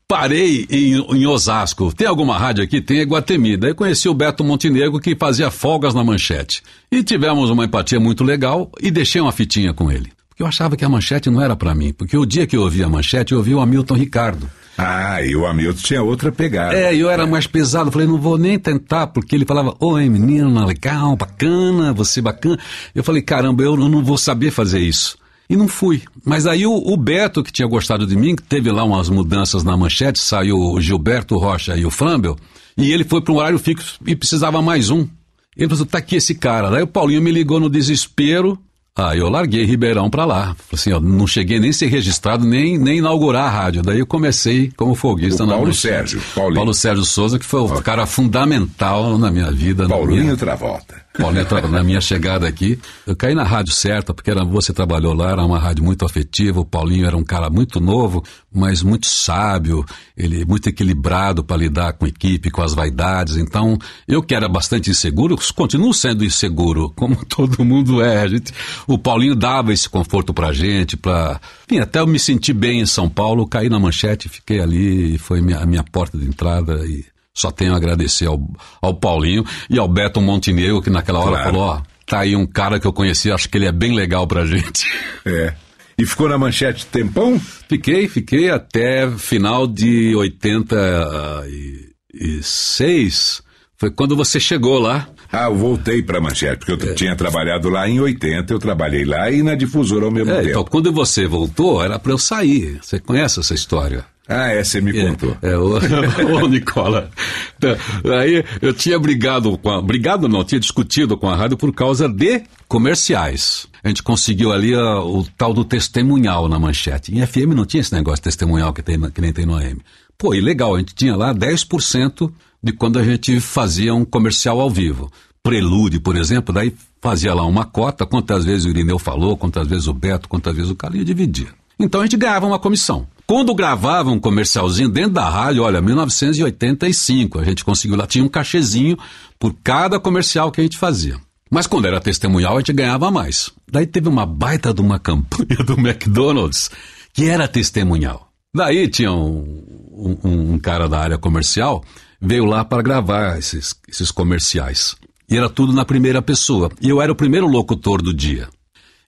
Parei em, em, Osasco. Tem alguma rádio aqui? Tem Iguatemi. Daí conheci o Beto Montenegro que fazia folgas na manchete. E tivemos uma empatia muito legal e deixei uma fitinha com ele. Porque eu achava que a manchete não era para mim. Porque o dia que eu ouvi a manchete, eu ouvi o Hamilton Ricardo. Ah, e o Hamilton tinha outra pegada. É, eu era mais pesado. Falei, não vou nem tentar, porque ele falava, oi menino, legal, bacana, você bacana. Eu falei, caramba, eu não vou saber fazer isso. E não fui. Mas aí o, o, Beto, que tinha gostado de mim, que teve lá umas mudanças na manchete, saiu o Gilberto Rocha e o Flambel, e ele foi para um horário fixo e precisava mais um. Ele falou, tá aqui esse cara. Daí o Paulinho me ligou no desespero. Ah, eu larguei Ribeirão para lá. Assim, ó, não cheguei nem a ser registrado, nem, nem inaugurar a rádio. Daí eu comecei como folguista o na Paulo Sérgio, Paulinho. Paulo Sérgio Souza, que foi o cara fundamental na minha vida. Paulinho minha... Travolta. Paulinho, na minha chegada aqui, eu caí na rádio certa, porque era, você trabalhou lá, era uma rádio muito afetiva, o Paulinho era um cara muito novo, mas muito sábio, ele muito equilibrado para lidar com a equipe, com as vaidades, então, eu que era bastante inseguro, continuo sendo inseguro, como todo mundo é, gente, o Paulinho dava esse conforto pra gente, pra, enfim, até eu me sentir bem em São Paulo, caí na manchete, fiquei ali, foi minha, a minha porta de entrada e só tenho a agradecer ao, ao Paulinho e ao Beto Montenegro, que naquela hora claro. falou: ó, tá aí um cara que eu conheci, acho que ele é bem legal pra gente. É. E ficou na manchete tempão? Fiquei, fiquei até final de 86. Foi quando você chegou lá. Ah, eu voltei para manchete, porque eu é. tinha trabalhado lá em 80, eu trabalhei lá e na difusora ao mesmo é, tempo. Então, quando você voltou, era para eu sair. Você conhece essa história? Ah, é, você me é, contou. É, o, o Nicola. Então, aí eu tinha brigado com a. Brigado não, tinha discutido com a rádio por causa de comerciais. A gente conseguiu ali a, o tal do testemunhal na manchete. Em FM não tinha esse negócio de testemunhal que, tem, que nem tem no AM. Pô, e legal, a gente tinha lá 10% de quando a gente fazia um comercial ao vivo. Prelude, por exemplo, daí fazia lá uma cota, quantas vezes o Irineu falou, quantas vezes o Beto, quantas vezes o Calinho dividia. Então a gente ganhava uma comissão. Quando gravava um comercialzinho dentro da rádio, olha, 1985, a gente conseguiu lá, tinha um cachezinho por cada comercial que a gente fazia. Mas quando era testemunhal, a gente ganhava mais. Daí teve uma baita de uma campanha do McDonald's que era testemunhal. Daí tinha um, um, um cara da área comercial, veio lá para gravar esses, esses comerciais. E era tudo na primeira pessoa. E eu era o primeiro locutor do dia.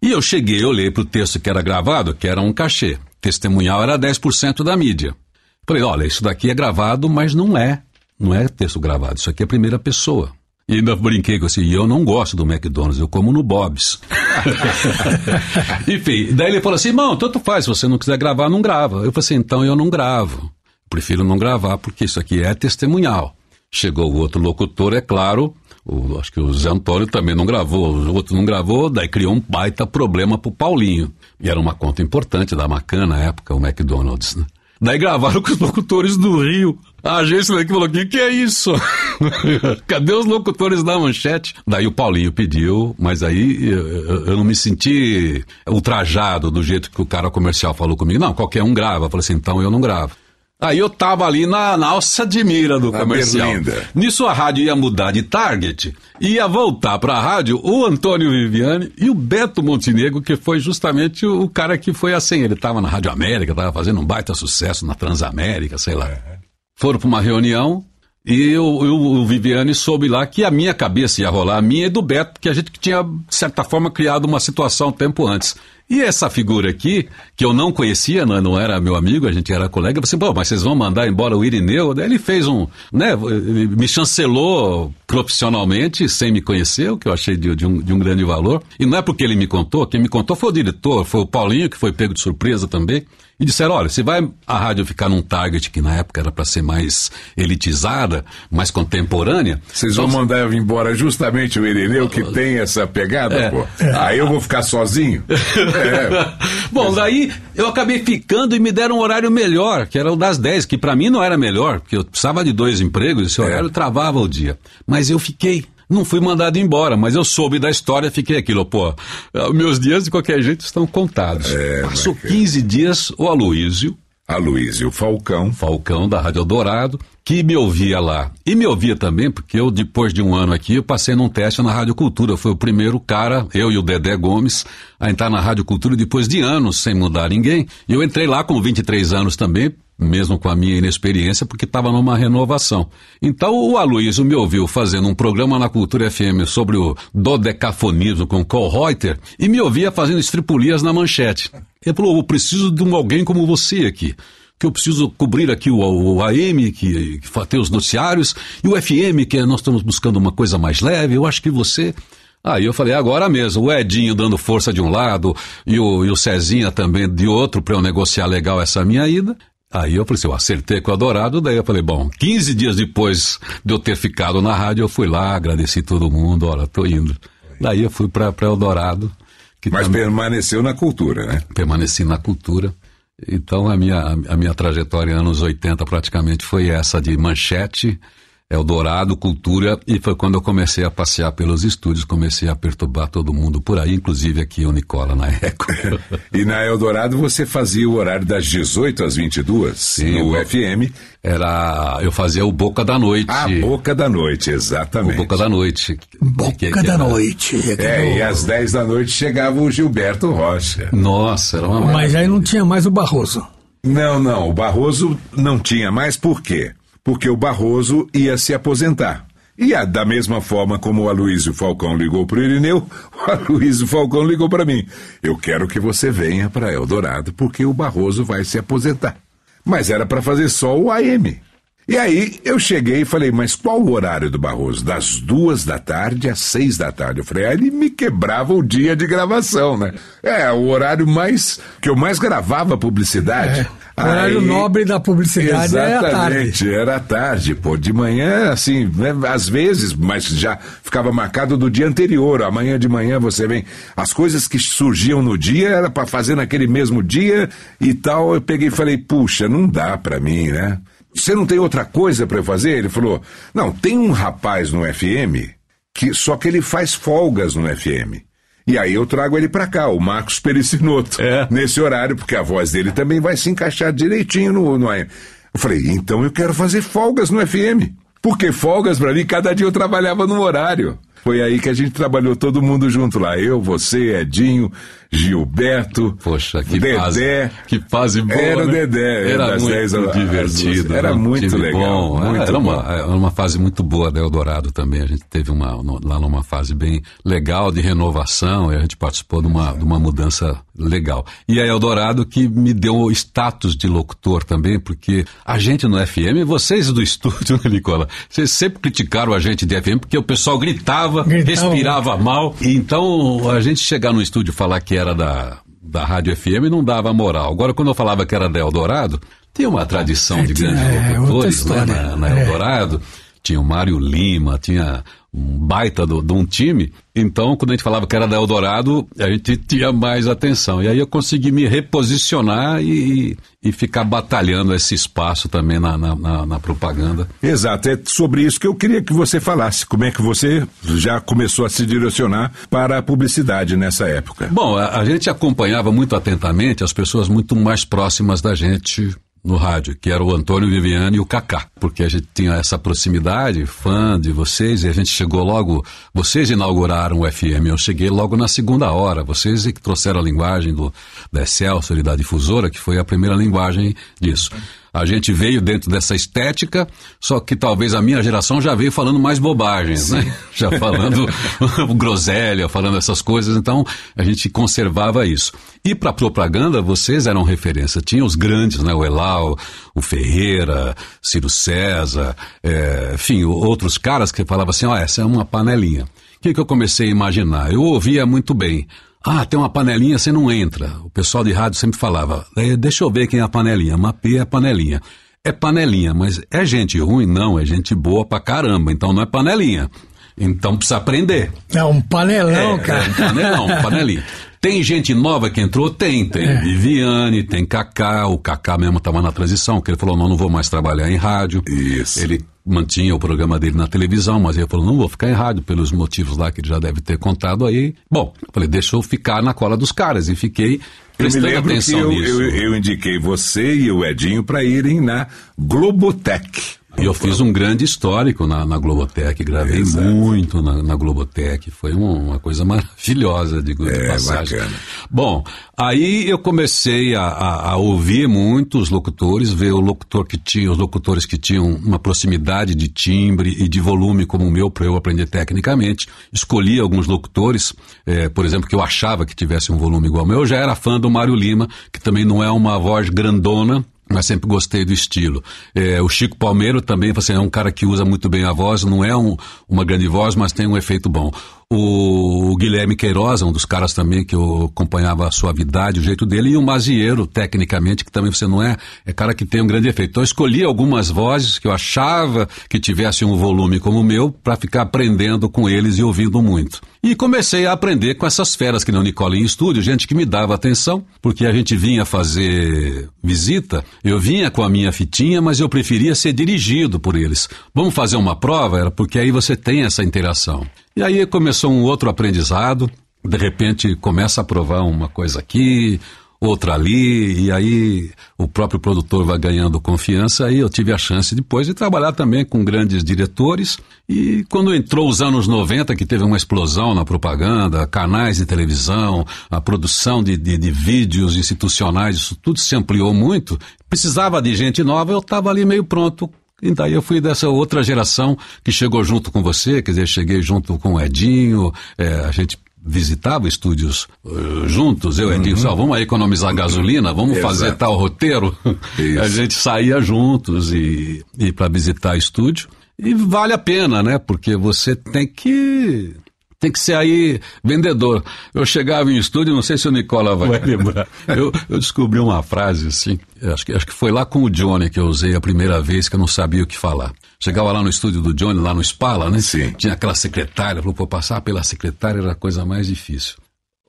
E eu cheguei, olhei para o texto que era gravado, que era um cachê testemunhal era 10% da mídia. Falei, olha, isso daqui é gravado, mas não é. Não é texto gravado, isso aqui é primeira pessoa. E ainda brinquei com assim, eu não gosto do McDonald's, eu como no Bob's. Enfim, daí ele falou assim, irmão, tanto faz, se você não quiser gravar, não grava. Eu falei assim, então eu não gravo. Prefiro não gravar, porque isso aqui é testemunhal. Chegou o outro locutor, é claro, o, acho que o Zé Antônio também não gravou, o outro não gravou, daí criou um baita problema pro Paulinho. E era uma conta importante da Macan na época, o McDonald's, né? Daí gravaram com os locutores do Rio. A agência daqui falou: o que, que é isso? Cadê os locutores da manchete? Daí o Paulinho pediu, mas aí eu, eu, não me senti ultrajado do jeito que o cara comercial falou comigo. Não, qualquer um grava. Eu falei assim: então eu não gravo. Aí eu tava ali na, na alça de mira do na comercial. Berlinda. Nisso a rádio ia mudar de target, ia voltar para a rádio o Antônio Viviane e o Beto Montenegro, que foi justamente o, o cara que foi assim. Ele tava na Rádio América, tava fazendo um baita sucesso na Transamérica, sei lá. Foram para uma reunião e o, o, o, Viviane soube lá que a minha cabeça ia rolar, a minha e do Beto, que a gente tinha, de certa forma, criado uma situação um tempo antes. E essa figura aqui, que eu não conhecia, não, não era meu amigo, a gente era colega, eu falei assim, pô, mas vocês vão mandar embora o Irineu? Daí ele fez um, né, me chancelou profissionalmente, sem me conhecer, o que eu achei de, de, um, de um grande valor. E não é porque ele me contou, quem me contou foi o diretor, foi o Paulinho, que foi pego de surpresa também e disseram: olha, se vai a rádio ficar num target que na época era para ser mais elitizada, mais contemporânea. Vocês vão então... mandar embora justamente o Irineu que tem essa pegada, é. pô. Aí eu vou ficar sozinho. é. Bom, daí eu acabei ficando e me deram um horário melhor, que era o das 10, que para mim não era melhor, porque eu precisava de dois empregos, esse é. horário é. travava o dia. Mas eu fiquei. Não fui mandado embora, mas eu soube da história, fiquei aquilo, pô. Meus dias de qualquer jeito estão contados. É, Passou 15 dias, o Aloísio. Aloísio Falcão. Falcão, da Rádio Dourado, que me ouvia lá. E me ouvia também, porque eu, depois de um ano aqui, eu passei num teste na Rádio Cultura. Foi o primeiro cara, eu e o Dedé Gomes, a entrar na Rádio Cultura depois de anos sem mudar ninguém. E eu entrei lá com 23 anos também, mesmo com a minha inexperiência, porque estava numa renovação. Então o Aloysio me ouviu fazendo um programa na Cultura FM sobre o dodecafonismo com Cole Reuter e me ouvia fazendo estripulias na manchete. Ele falou, eu preciso de um alguém como você aqui que eu preciso cobrir aqui o, o AM, que, que tem os noticiários, e o FM, que é, nós estamos buscando uma coisa mais leve, eu acho que você... Aí eu falei, agora mesmo, o Edinho dando força de um lado e o, e o Cezinha também de outro para eu negociar legal essa minha ida. Aí eu falei assim, eu acertei com o Adorado, daí eu falei, bom, 15 dias depois de eu ter ficado na rádio, eu fui lá, agradeci todo mundo, olha, tô indo. Daí eu fui para Eldorado. Mas também... permaneceu na cultura, né? Permaneci na cultura. Então a minha, a minha trajetória anos 80 praticamente foi essa de manchete, Eldorado, Cultura, e foi quando eu comecei a passear pelos estúdios, comecei a perturbar todo mundo por aí, inclusive aqui o Nicola na Eco. e na Eldorado você fazia o horário das 18 às 22, Sim, no FM. Era, eu fazia o Boca da Noite. A Boca da Noite, exatamente. O Boca da Noite. Boca que, que da era... Noite. É, e às 10 da noite chegava o Gilberto Rocha. Nossa, era uma Mas aí não tinha mais o Barroso. Não, não, o Barroso não tinha mais, por quê? Porque o Barroso ia se aposentar. E a, da mesma forma como o Aloysio Falcão ligou para o Irineu, o Aloysio Falcão ligou para mim. Eu quero que você venha para Eldorado, porque o Barroso vai se aposentar. Mas era para fazer só o AM. E aí eu cheguei e falei, mas qual o horário do Barroso? Das duas da tarde às seis da tarde. Eu falei, aí ele me quebrava o dia de gravação, né? É, o horário mais. que eu mais gravava publicidade. É. O horário aí, nobre da publicidade é a tarde. era a tarde, pô. De manhã, assim, né, às vezes, mas já ficava marcado do dia anterior. Amanhã de manhã você vem. As coisas que surgiam no dia era para fazer naquele mesmo dia e tal. Eu peguei e falei, puxa, não dá para mim, né? Você não tem outra coisa para fazer? Ele falou: Não, tem um rapaz no FM que só que ele faz folgas no FM. E aí eu trago ele para cá, o Marcos Pericinoto, é. nesse horário, porque a voz dele também vai se encaixar direitinho no, no Eu falei: Então eu quero fazer folgas no FM. Porque folgas para mim, cada dia eu trabalhava no horário. Foi aí que a gente trabalhou todo mundo junto lá. Eu, você, Edinho, Gilberto, Poxa, que Dedé. Fase, que fase boa. Era né? o Dedé. Era muito dez, divertido. Era muito legal. Bom. Muito era, uma, era uma fase muito boa da Eldorado também. A gente teve uma, lá numa fase bem legal de renovação e a gente participou de uma, de uma mudança legal. E a Eldorado que me deu o status de locutor também, porque a gente no FM, vocês do estúdio, né, Nicola, vocês sempre criticaram a gente de FM porque o pessoal gritava gritava, respirava mal. Então, a gente chegar no estúdio e falar que era da, da Rádio FM não dava moral. Agora, quando eu falava que era da Eldorado, tem uma tradição de grandes é, locutores né, na, na é. Tinha o Mário Lima, tinha um baita de um time. Então, quando a gente falava que era da Eldorado, a gente tinha mais atenção. E aí eu consegui me reposicionar e, e ficar batalhando esse espaço também na, na, na, propaganda. Exato, é sobre isso que eu queria que você falasse. Como é que você já começou a se direcionar para a publicidade nessa época? Bom, a, a gente acompanhava muito atentamente as pessoas muito mais próximas da gente no rádio, que era o Antônio Viviane e o Kaká, porque a gente tinha essa proximidade, fã de vocês, e a gente chegou logo, vocês inauguraram o FM, eu cheguei logo na segunda hora, vocês que trouxeram a linguagem do, da Excelsior e da difusora, que foi a primeira linguagem disso. A gente veio dentro dessa estética, só que talvez a minha geração já veio falando mais bobagens, né? Já falando groselha, falando essas coisas, então a gente conservava isso. E para propaganda, vocês eram referência. Tinha os grandes, né? O Elal, o Ferreira, Ciro César, é, enfim, outros caras que falavam assim: ó, oh, essa é uma panelinha. O que, que eu comecei a imaginar? Eu ouvia muito bem. Ah, tem uma panelinha, você não entra. O pessoal de rádio sempre falava, deixa eu ver quem é a panelinha. Mapê é a panelinha. É panelinha, mas é gente ruim? Não, é gente boa pra caramba, então não é panelinha. Então precisa aprender. É um panelão, é, cara. É um panelão, um panelinha. Tem gente nova que entrou? Tem. Tem é. Viviane, tem Kaká. O Kaká mesmo estava na transição, que ele falou: não, não vou mais trabalhar em rádio. Isso. Ele mantinha o programa dele na televisão, mas ele falou: não vou ficar em rádio, pelos motivos lá que ele já deve ter contado aí. Bom, eu falei: deixa eu ficar na cola dos caras. E fiquei prestando eu atenção eu, nisso. Eu, eu indiquei você e o Edinho para irem na Globotech. E eu fiz um grande histórico na, na Globotech, gravei Exato. muito na, na, Globotech, foi uma, uma coisa maravilhosa de, de é, passagem. Bacana. Bom, aí eu comecei a, a, a, ouvir muitos locutores, ver o locutor que tinha, os locutores que tinham uma proximidade de timbre e de volume como o meu para eu aprender tecnicamente. Escolhi alguns locutores, é, por exemplo, que eu achava que tivesse um volume igual ao meu. Eu já era fã do Mário Lima, que também não é uma voz grandona, mas sempre gostei do estilo. É, o Chico Palmeiro também você é um cara que usa muito bem a voz, não é um, uma grande voz, mas tem um efeito bom. O, o Guilherme Queiroz, um dos caras também que eu acompanhava a suavidade, o jeito dele, e o Mazieiro, tecnicamente, que também você não é, é cara que tem um grande efeito. Então eu escolhi algumas vozes que eu achava que tivessem um volume como o meu, para ficar aprendendo com eles e ouvindo muito. E comecei a aprender com essas feras que não Nicole em estúdio, gente que me dava atenção, porque a gente vinha fazer visita, eu vinha com a minha fitinha, mas eu preferia ser dirigido por eles. Vamos fazer uma prova? Era porque aí você tem essa interação. E aí começou um outro aprendizado, de repente começa a provar uma coisa aqui, outra ali, e aí o próprio produtor vai ganhando confiança, e eu tive a chance depois de trabalhar também com grandes diretores, e quando entrou os anos 90, que teve uma explosão na propaganda, canais de televisão, a produção de, de, de vídeos institucionais, isso tudo se ampliou muito, precisava de gente nova, eu estava ali meio pronto. E daí eu fui dessa outra geração que chegou junto com você, quer dizer, cheguei junto com o Edinho, é, a gente visitava estúdios uh, juntos, eu e uhum. vamos economizar gasolina, vamos Exato. fazer tal roteiro. Isso. A gente saía juntos e, e para visitar estúdio. E vale a pena, né? Porque você tem que tem que ser aí vendedor. Eu chegava em estúdio, não sei se o Nicola vai, vai lembrar. Eu, eu, descobri uma frase assim, acho que, acho que foi lá com o Johnny que eu usei a primeira vez que eu não sabia o que falar. Chegava lá no estúdio do Johnny, lá no Spala, né? Sim. Tinha aquela secretária, falou, pô, passar pela secretária era a coisa mais difícil.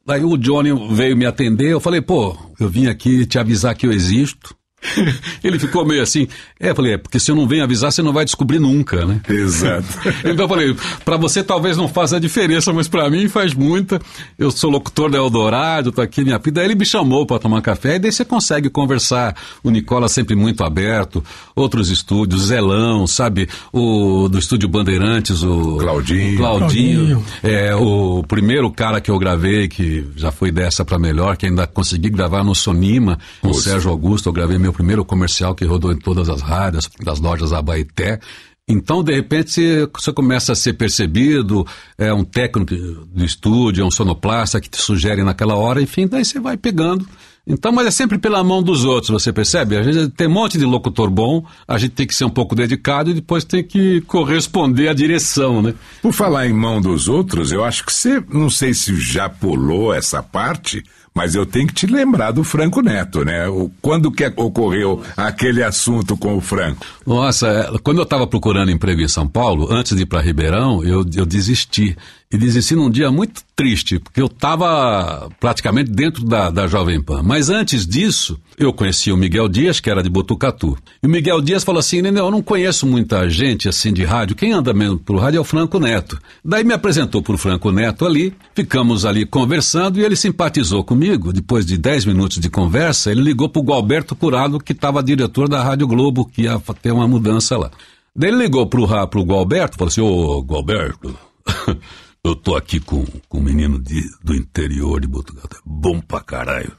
Daí o Johnny veio me atender, eu falei, pô, eu vim aqui te avisar que eu existo. Ele ficou meio assim. É, eu falei, é, porque se eu não venho avisar, você não vai descobrir nunca, né? Exato. então eu falei, para você talvez não faça diferença, mas para mim faz muita. Eu sou locutor da Eldorado, tô aqui minha vida. Daí ele me chamou para tomar café, e daí você consegue conversar. O Nicola sempre muito aberto, outros estúdios, Zelão, sabe? O do estúdio Bandeirantes, o Claudinho. Claudinho. É, o primeiro cara que eu gravei, que já foi dessa para melhor, que ainda consegui gravar no Sonima, com o Sérgio Augusto, eu gravei meu meu primeiro comercial que rodou em todas as rádios, das lojas Abaité. Então, de repente, você começa a ser percebido, é um técnico do estúdio, é um sonoplasta que te sugere naquela hora, enfim, daí você vai pegando. Então, mas é sempre pela mão dos outros, você percebe? A gente tem um monte de locutor bom, a gente tem que ser um pouco dedicado e depois tem que corresponder à direção, né? Por falar em mão dos outros, eu acho que você, não sei se já pulou essa parte, mas eu tenho que te lembrar do Franco Neto, né? Quando que ocorreu aquele assunto com o Franco? Nossa, é, quando eu estava procurando emprego em São Paulo, antes de ir para Ribeirão, eu, eu desisti. E desisti num dia muito triste, porque eu estava praticamente dentro da, da Jovem Pan. Mas antes disso, eu conheci o Miguel Dias, que era de Botucatu. E o Miguel Dias falou assim: eu não conheço muita gente assim de rádio. Quem anda mesmo pro rádio é o Franco Neto. Daí me apresentou pro Franco Neto ali, ficamos ali conversando e ele simpatizou comigo. Depois de 10 minutos de conversa, ele ligou pro Gualberto Curado, que estava diretor da Rádio Globo, que ia ter uma mudança lá. Daí ele ligou pro, pro Gualberto, falou assim: Ô, Gualberto. Eu tô aqui com, com um menino de, do interior de Botucatu. É bom pra caralho.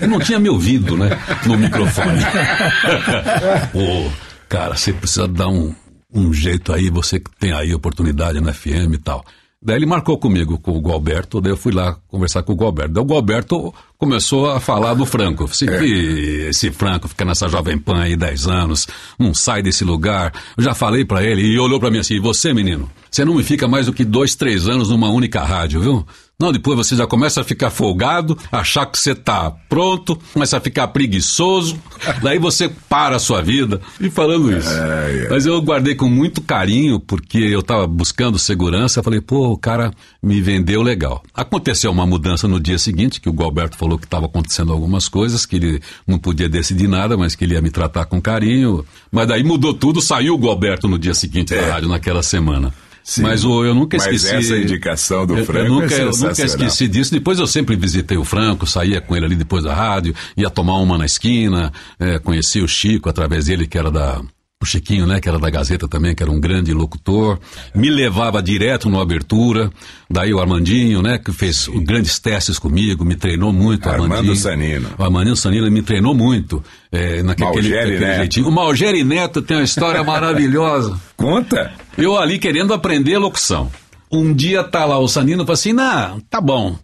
Eu não tinha me ouvido, né? No microfone. Ô, cara, você precisa dar um, um jeito aí, você que tem aí oportunidade na FM e tal. Daí ele marcou comigo, com o Gualberto, daí eu fui lá conversar com o Gualberto. Daí o Gualberto começou a falar do Franco. Assim, é. esse Franco fica nessa Jovem Pan aí 10 anos, não sai desse lugar. Eu já falei para ele e olhou para mim assim, você menino, você não me fica mais do que dois, três anos numa única rádio, viu? Não, depois você já começa a ficar folgado, achar que você está pronto, começa a ficar preguiçoso, daí você para a sua vida. E falando isso. É, é. Mas eu guardei com muito carinho, porque eu estava buscando segurança, falei, pô, o cara me vendeu legal. Aconteceu uma mudança no dia seguinte, que o Galberto falou que estava acontecendo algumas coisas, que ele não podia decidir nada, mas que ele ia me tratar com carinho. Mas daí mudou tudo, saiu o Galberto no dia seguinte é. da rádio, naquela semana. Sim, mas o, eu nunca esqueci. Mas essa indicação do Franco eu, eu nunca, é eu nunca esqueci disso. Depois eu sempre visitei o Franco, saía com ele ali depois da rádio, ia tomar uma na esquina, é, conheci o Chico através dele, que era da, o Chiquinho, né, que era da Gazeta também, que era um grande locutor, me levava direto no abertura, daí o Armandinho, né, que fez grandes testes comigo, me treinou muito, Armando Armandinho. Sanino. O Armandinho Sanino me treinou muito, é, naquele, naquele Neto. jeitinho. O Malgeri Neto tem uma história maravilhosa. Conta! Eu ali querendo aprender locução. Um dia tá lá o Sanino e fala assim, não, tá bom,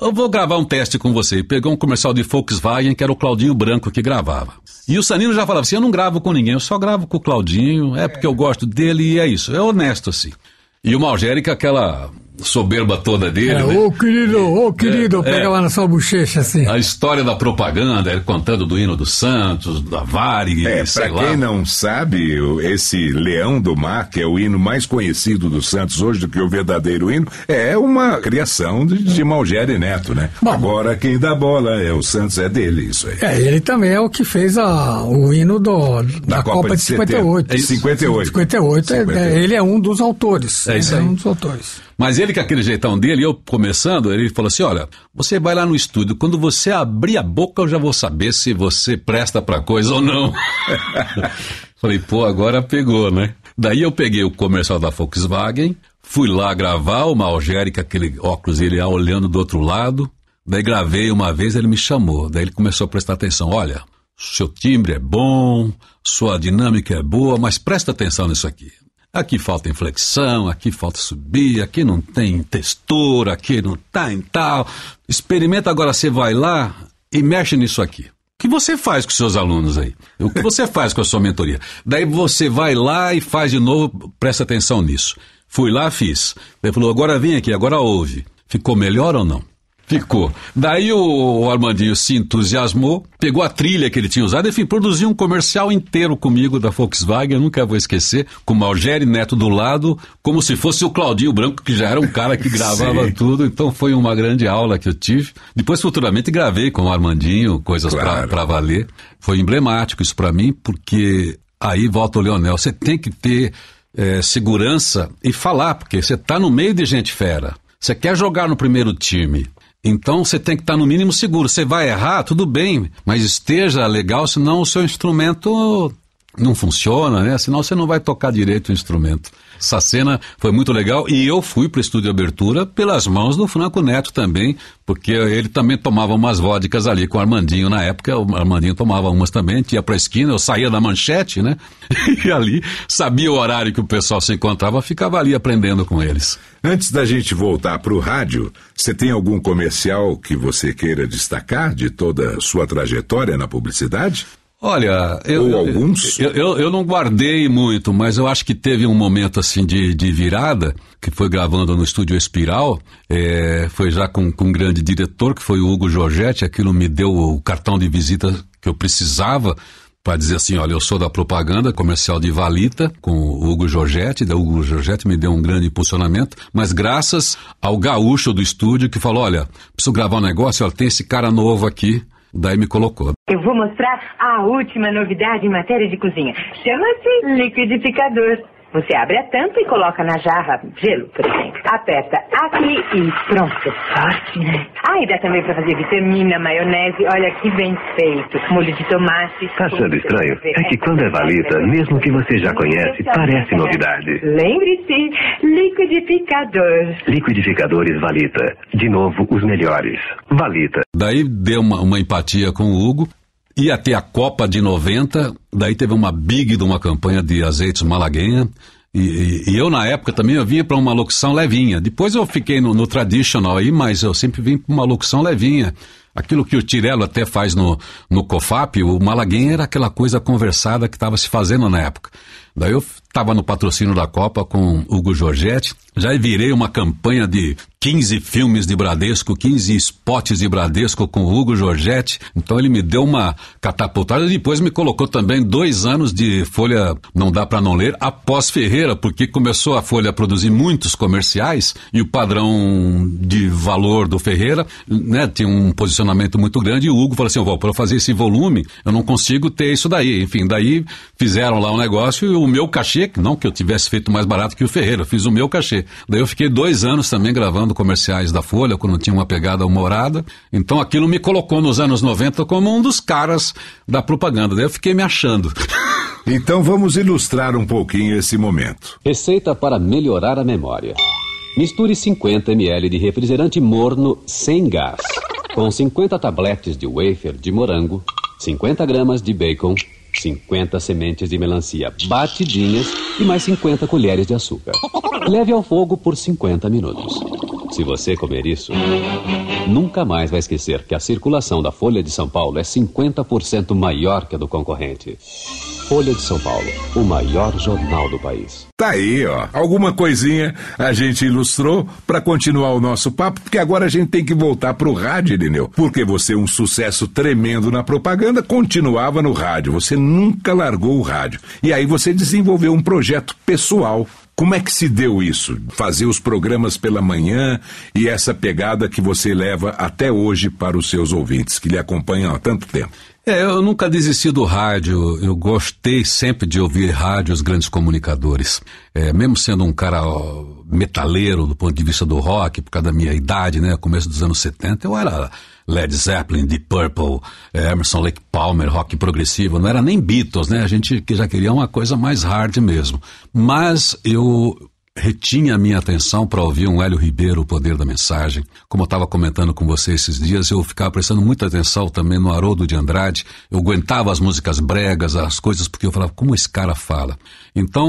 eu vou gravar um teste com você. Pegou um comercial de Volkswagen, que era o Claudinho Branco que gravava. E o Sanino já falava assim: eu não gravo com ninguém, eu só gravo com o Claudinho, é porque eu gosto dele e é isso. É honesto assim. E o Malgérica, aquela soberba toda dele. É, né? ô querido, ô querido, É, pegava na sua bochecha assim. A história da propaganda, ele contando do hino do Santos, da Varig, É, sei pra lá. quem não sabe, esse Leão do Mar, que é o hino mais conhecido do Santos hoje do que o verdadeiro hino, é uma criação de, de Malgério Neto, né? Bom. Agora quem dá bola é o Santos, é dele isso aí. É, ele também é o que fez a, o hino do, da, Copa Copa, de de 58. É isso. 58. 58, é- 58. ele é um dos autores. É isso Ele aí. um dos autores. Mas ele, com aquele jeitão dele, eu começando, ele falou assim: olha, você vai lá no estúdio, quando você abrir a boca, eu já vou saber se você presta pra coisa ou não. Falei, pô, agora pegou, né? Daí eu peguei o comercial da Volkswagen, fui lá gravar, o Malgeri, com aquele óculos, ele olhando do outro lado. Daí gravei uma vez, ele me chamou. Daí ele começou a prestar atenção: olha, seu timbre é bom, sua dinâmica é boa, mas presta atenção nisso aqui. Aqui falta inflexão, aqui falta subir, aqui não tem textura, aqui não tem tal. Experimenta agora, você vai lá e mexe nisso aqui. O que você faz com seus alunos aí? O que você faz com a sua mentoria? Daí você vai lá e faz de novo, presta atenção nisso. Fui lá, fiz. Ele falou, agora vem aqui, agora ouve. Ficou melhor ou não? Ficou. Daí o, Armandinho se entusiasmou, pegou a trilha que ele tinha usado, enfim, produziu um comercial inteiro comigo da Volkswagen, eu nunca vou esquecer, com o Malgeri Neto do lado, como se fosse o Claudinho Branco, que já era um cara que gravava tudo, então foi uma grande aula que eu tive. Depois, futuramente, gravei com o Armandinho, coisas pra Claro. pra valer. Foi emblemático isso pra mim, porque aí volta o Leonel, você tem que ter eh, segurança e falar, porque você tá no meio de gente fera. Você quer jogar no primeiro time. Então você tem que estar no mínimo seguro. Você vai errar, tudo bem, mas esteja legal, senão o seu instrumento não funciona, né? Senão você não vai tocar direito o instrumento. Essa cena foi muito legal e eu fui para o estúdio de abertura pelas mãos do Franco Neto também, porque ele também tomava umas vodkas ali com o Armandinho na época. O Armandinho tomava umas também, ia para a esquina, eu saía da manchete, né? E ali sabia o horário que o pessoal se encontrava, ficava ali aprendendo com eles. Antes da gente voltar para o rádio, você tem algum comercial que você queira destacar de toda a sua trajetória na publicidade? Olha, eu, alguns? Eu, eu, eu não guardei muito, mas eu acho que teve um momento assim de, de virada, que foi gravando no estúdio Espiral, é, foi já com, com um grande diretor, que foi o Hugo Giorgetti, aquilo me deu o cartão de visita que eu precisava para dizer assim, olha, eu sou da propaganda comercial de Valita, com o Hugo Giorgetti, da Hugo Giorgetti me deu um grande impulsionamento, mas graças ao gaúcho do estúdio que falou, olha, preciso gravar um negócio, olha, tem esse cara novo aqui, daí me colocou. Eu vou mostrar a última novidade em matéria de cozinha. Chama-se liquidificador. Você abre a tampa e coloca na jarra gelo, por exemplo. Aperta aqui e pronto. Forte, né? Ah, e dá também pra fazer vitamina, maionese. Olha que bem feito. Molho de tomate. Tá achando estranho? É que quando é Valita, mesmo que você já conhece, parece novidade. Lembre-se, liquidificador. Liquidificadores Valita. De novo, os melhores. Valita. Daí deu uma, uma empatia com o Hugo. Ia ter a Copa de 90, daí teve uma big de uma campanha de azeites malaguenha. E, e- e eu, na época, também eu vinha para uma locução levinha. Depois eu fiquei no, no traditional aí, mas eu sempre vim para uma locução levinha. Aquilo que o Tirelo até faz no, no COFAP, o malaguenha era aquela coisa conversada que estava se fazendo na época. Daí eu estava no patrocínio da Copa com Hugo Giorgetti, já virei uma campanha de 15 filmes de Bradesco, 15 spots de Bradesco com Hugo Giorgetti. Então ele me deu uma catapultada e depois me colocou também dois anos de Folha Não Dá Pra Não Ler após Ferreira, porque começou a Folha a produzir muitos comerciais e o padrão de valor do Ferreira né, tinha um posicionamento muito grande e o Hugo falou assim, "Ó, para eu fazer esse volume, eu não consigo ter isso daí. Enfim, daí fizeram lá um negócio e o meu cachê, não que eu tivesse feito mais barato que o Ferreira, eu fiz o meu cachê. Daí eu fiquei dois anos também gravando comerciais da Folha, quando tinha uma pegada humorada. Então aquilo me colocou nos anos 90 como um dos caras da propaganda. Daí eu fiquei me achando. Então vamos ilustrar um pouquinho esse momento. Receita para melhorar a memória. Misture 50 ml de refrigerante morno sem gás com 50 tabletes de wafer de morango, 50 gramas de bacon, 50 sementes de melancia batidinhas e mais 50 colheres de açúcar. Leve ao fogo por 50 minutos. Se você comer isso, nunca mais vai esquecer que a circulação da Folha de São Paulo é 50% maior que a do concorrente. Folha de São Paulo, o maior jornal do país. Tá aí, ó. Alguma coisinha a gente ilustrou para continuar o nosso papo, porque agora a gente tem que voltar pro rádio, Irineu. Porque você, um sucesso tremendo na propaganda, continuava no rádio. Você nunca largou o rádio. E aí você desenvolveu um projeto pessoal como é que se deu isso? Fazer os programas pela manhã e essa pegada que você leva até hoje para os seus ouvintes, que lhe acompanham há tanto tempo? É, eu nunca desisti do rádio. Eu gostei sempre de ouvir rádio, os grandes comunicadores. É, mesmo sendo um cara metaleiro do ponto de vista do rock, por causa da minha idade, né? Começo dos anos 70, eu era Led Zeppelin, Deep Purple, é, Emerson Lake Palmer, rock progressivo. Não era nem Beatles, né? A gente que já queria uma coisa mais hard mesmo. Mas eu retinha a minha atenção para ouvir um Hélio Ribeiro, o poder da mensagem. Como eu estava comentando com você esses dias, eu ficava prestando muita atenção também no Haroldo de Andrade. Eu aguentava as músicas bregas, as coisas, porque eu falava, como esse cara fala? Então,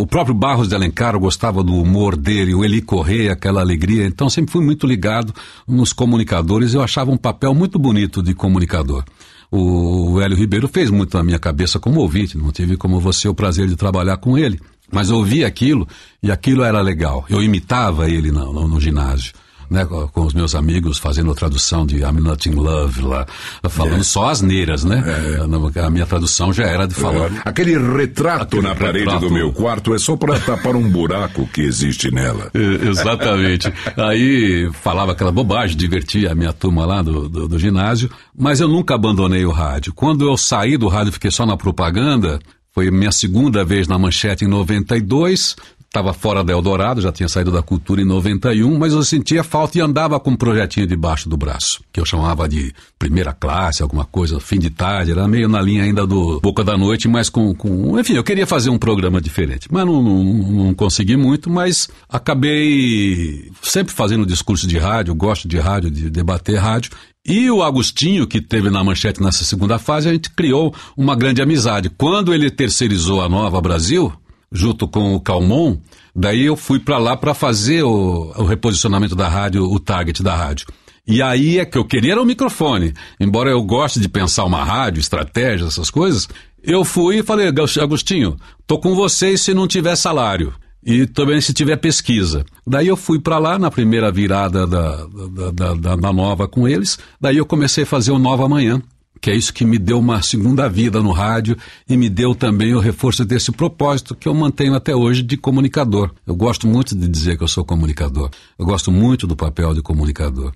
o próprio Barros de Alencar, eu gostava do humor dele, o Eli Correia, aquela alegria. Então, sempre fui muito ligado nos comunicadores. Eu achava um papel muito bonito de comunicador. O Hélio Ribeiro fez muito na minha cabeça como ouvinte, não tive como você o prazer de trabalhar com ele. Mas eu ouvia aquilo e aquilo era legal. Eu imitava ele no, no, no ginásio né, com os meus amigos fazendo a tradução de I'm Not in Love lá, falando é. só asneiras, né? É. A minha tradução já era de falar. É. Aquele retrato Aquele na parede retrato... do meu quarto é só para tapar um buraco que existe nela. É, exatamente. Aí falava aquela bobagem, divertia a minha turma lá do, do, do ginásio, mas eu nunca abandonei o rádio. Quando eu saí do rádio, fiquei só na propaganda, foi minha segunda vez na manchete em 92 estava fora da Eldorado, já tinha saído da cultura em 91, mas eu sentia falta e andava com um projetinho debaixo do braço, que eu chamava de primeira classe, alguma coisa, fim de tarde, era meio na linha ainda do Boca da Noite, mas com. com enfim, eu queria fazer um programa diferente. Mas não, não, não consegui muito, mas acabei sempre fazendo discurso de rádio, gosto de rádio, de debater rádio, e o Agostinho, que teve na manchete nessa segunda fase, a gente criou uma grande amizade. Quando ele terceirizou a Nova Brasil, junto com o Calmon, daí eu fui para lá para fazer o, o, reposicionamento da rádio, o target da rádio. E aí é que eu queria era o microfone. Embora eu goste de pensar uma rádio, estratégia, essas coisas, eu fui e falei, Agostinho, tô com vocês se não tiver salário. E também se tiver pesquisa. Daí eu fui para lá na primeira virada da, da, da, da, nova com eles. Daí eu comecei a fazer o Nova Manhã que é isso que me deu uma segunda vida no rádio e me deu também o reforço desse propósito que eu mantenho até hoje de comunicador. Eu gosto muito de dizer que eu sou comunicador. Eu gosto muito do papel de comunicador.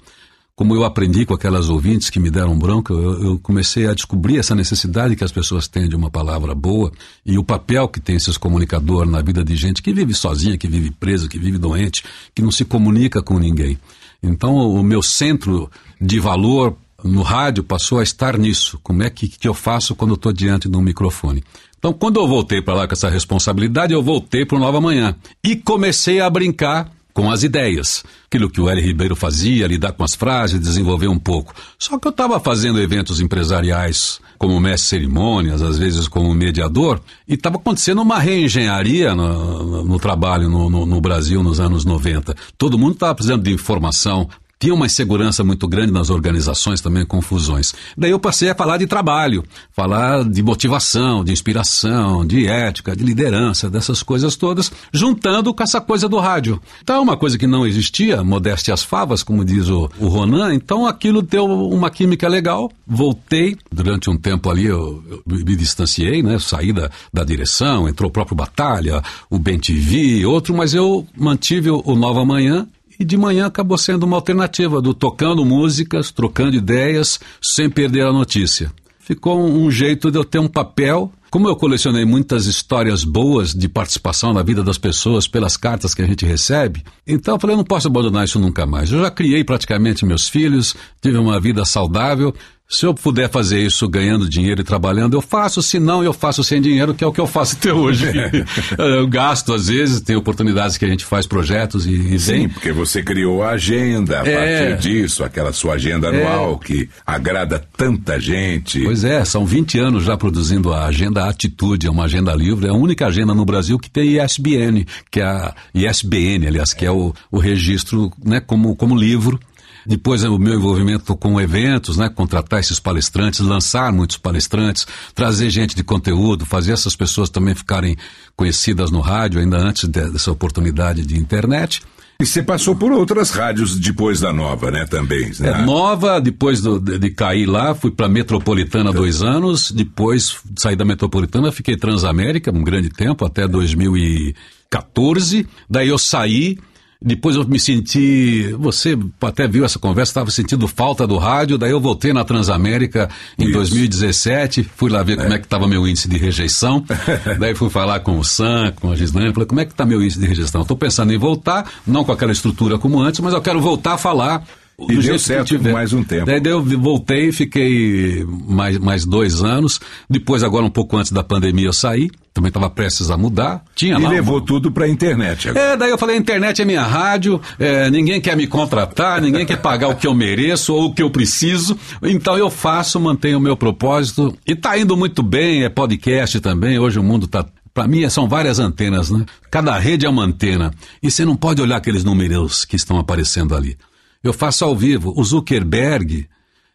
Como eu aprendi com aquelas ouvintes que me deram bronca, eu, eu comecei a descobrir essa necessidade que as pessoas têm de uma palavra boa e o papel que tem esses comunicadores na vida de gente que vive sozinha, que vive preso, que vive doente, que não se comunica com ninguém. Então, o meu centro de valor no rádio passou a estar nisso. Como é que, que eu faço quando estou diante de um microfone? Então, quando eu voltei para lá com essa responsabilidade, eu voltei para o Nova Manhã e comecei a brincar com as ideias. Aquilo que o L. Ribeiro fazia, lidar com as frases, desenvolver um pouco. Só que eu estava fazendo eventos empresariais como mestre cerimônias, às vezes como mediador, e estava acontecendo uma reengenharia no, no, no trabalho no, no, Brasil nos anos 90. Todo mundo estava precisando de informação, tinha uma insegurança muito grande nas organizações, também confusões. Daí eu passei a falar de trabalho, falar de motivação, de inspiração, de ética, de liderança, dessas coisas todas, juntando com essa coisa do rádio. Então, é uma coisa que não existia, modéstia às favas, como diz o, o Ronan, então aquilo deu uma química legal. Voltei, durante um tempo ali eu, eu me distanciei, né? Saí da, da direção, entrou o próprio Batalha, o TV, outro, mas eu mantive o, o Nova Manhã e de manhã acabou sendo uma alternativa do tocando músicas, trocando ideias, sem perder a notícia. Ficou um, jeito de eu ter um papel como eu colecionei muitas histórias boas de participação na vida das pessoas pelas cartas que a gente recebe, então eu falei, eu não posso abandonar isso nunca mais. Eu já criei praticamente meus filhos, tive uma vida saudável, se eu puder fazer isso ganhando dinheiro e trabalhando, eu faço. Se não, eu faço sem dinheiro, que é o que eu faço até hoje. eu gasto, às vezes, tem oportunidades que a gente faz projetos e, e Sim, porque você criou a agenda a é. partir disso, aquela sua agenda é. anual que agrada tanta gente. Pois é, são 20 anos já produzindo a Agenda Atitude, é uma agenda livre, é a única agenda no Brasil que tem ISBN, que é a ISBN, aliás, que é o, o registro né, como, como livro Depois o meu envolvimento com eventos, né? Contratar esses palestrantes, lançar muitos palestrantes, trazer gente de conteúdo, fazer essas pessoas também ficarem conhecidas no rádio, ainda antes dessa oportunidade de internet. E você passou por outras rádios depois da Nova, né, também. Né? É, nova, depois do, de, de, cair lá, fui para Metropolitana dois anos, depois saí da Metropolitana, fiquei Transamérica um grande tempo, até 2014, daí eu saí, depois eu me senti. Você até viu essa conversa, estava sentindo falta do rádio. Daí eu voltei na Transamérica em Isso. 2017. Fui lá ver é. como é que estava meu índice de rejeição. daí fui falar com o Sam, com a Gislaine. Falei, como é que está meu índice de rejeição? Estou pensando em voltar, não com aquela estrutura como antes, mas eu quero voltar a falar e deu certo por mais um tempo. Daí eu voltei, fiquei mais, mais dois anos. Depois, agora um pouco antes da pandemia, eu saí. Também estava prestes a mudar. Tinha e levou tudo para a internet. Agora. É, daí eu falei, a internet é minha rádio, é, ninguém quer me contratar, ninguém quer pagar o que eu mereço ou o que eu preciso. Então eu faço, mantenho o meu propósito. E está indo muito bem, é podcast também. Hoje o mundo está para mim, são várias antenas, né? Cada rede é uma antena. E você não pode olhar aqueles números que estão aparecendo ali. Eu faço ao vivo. O Zuckerberg,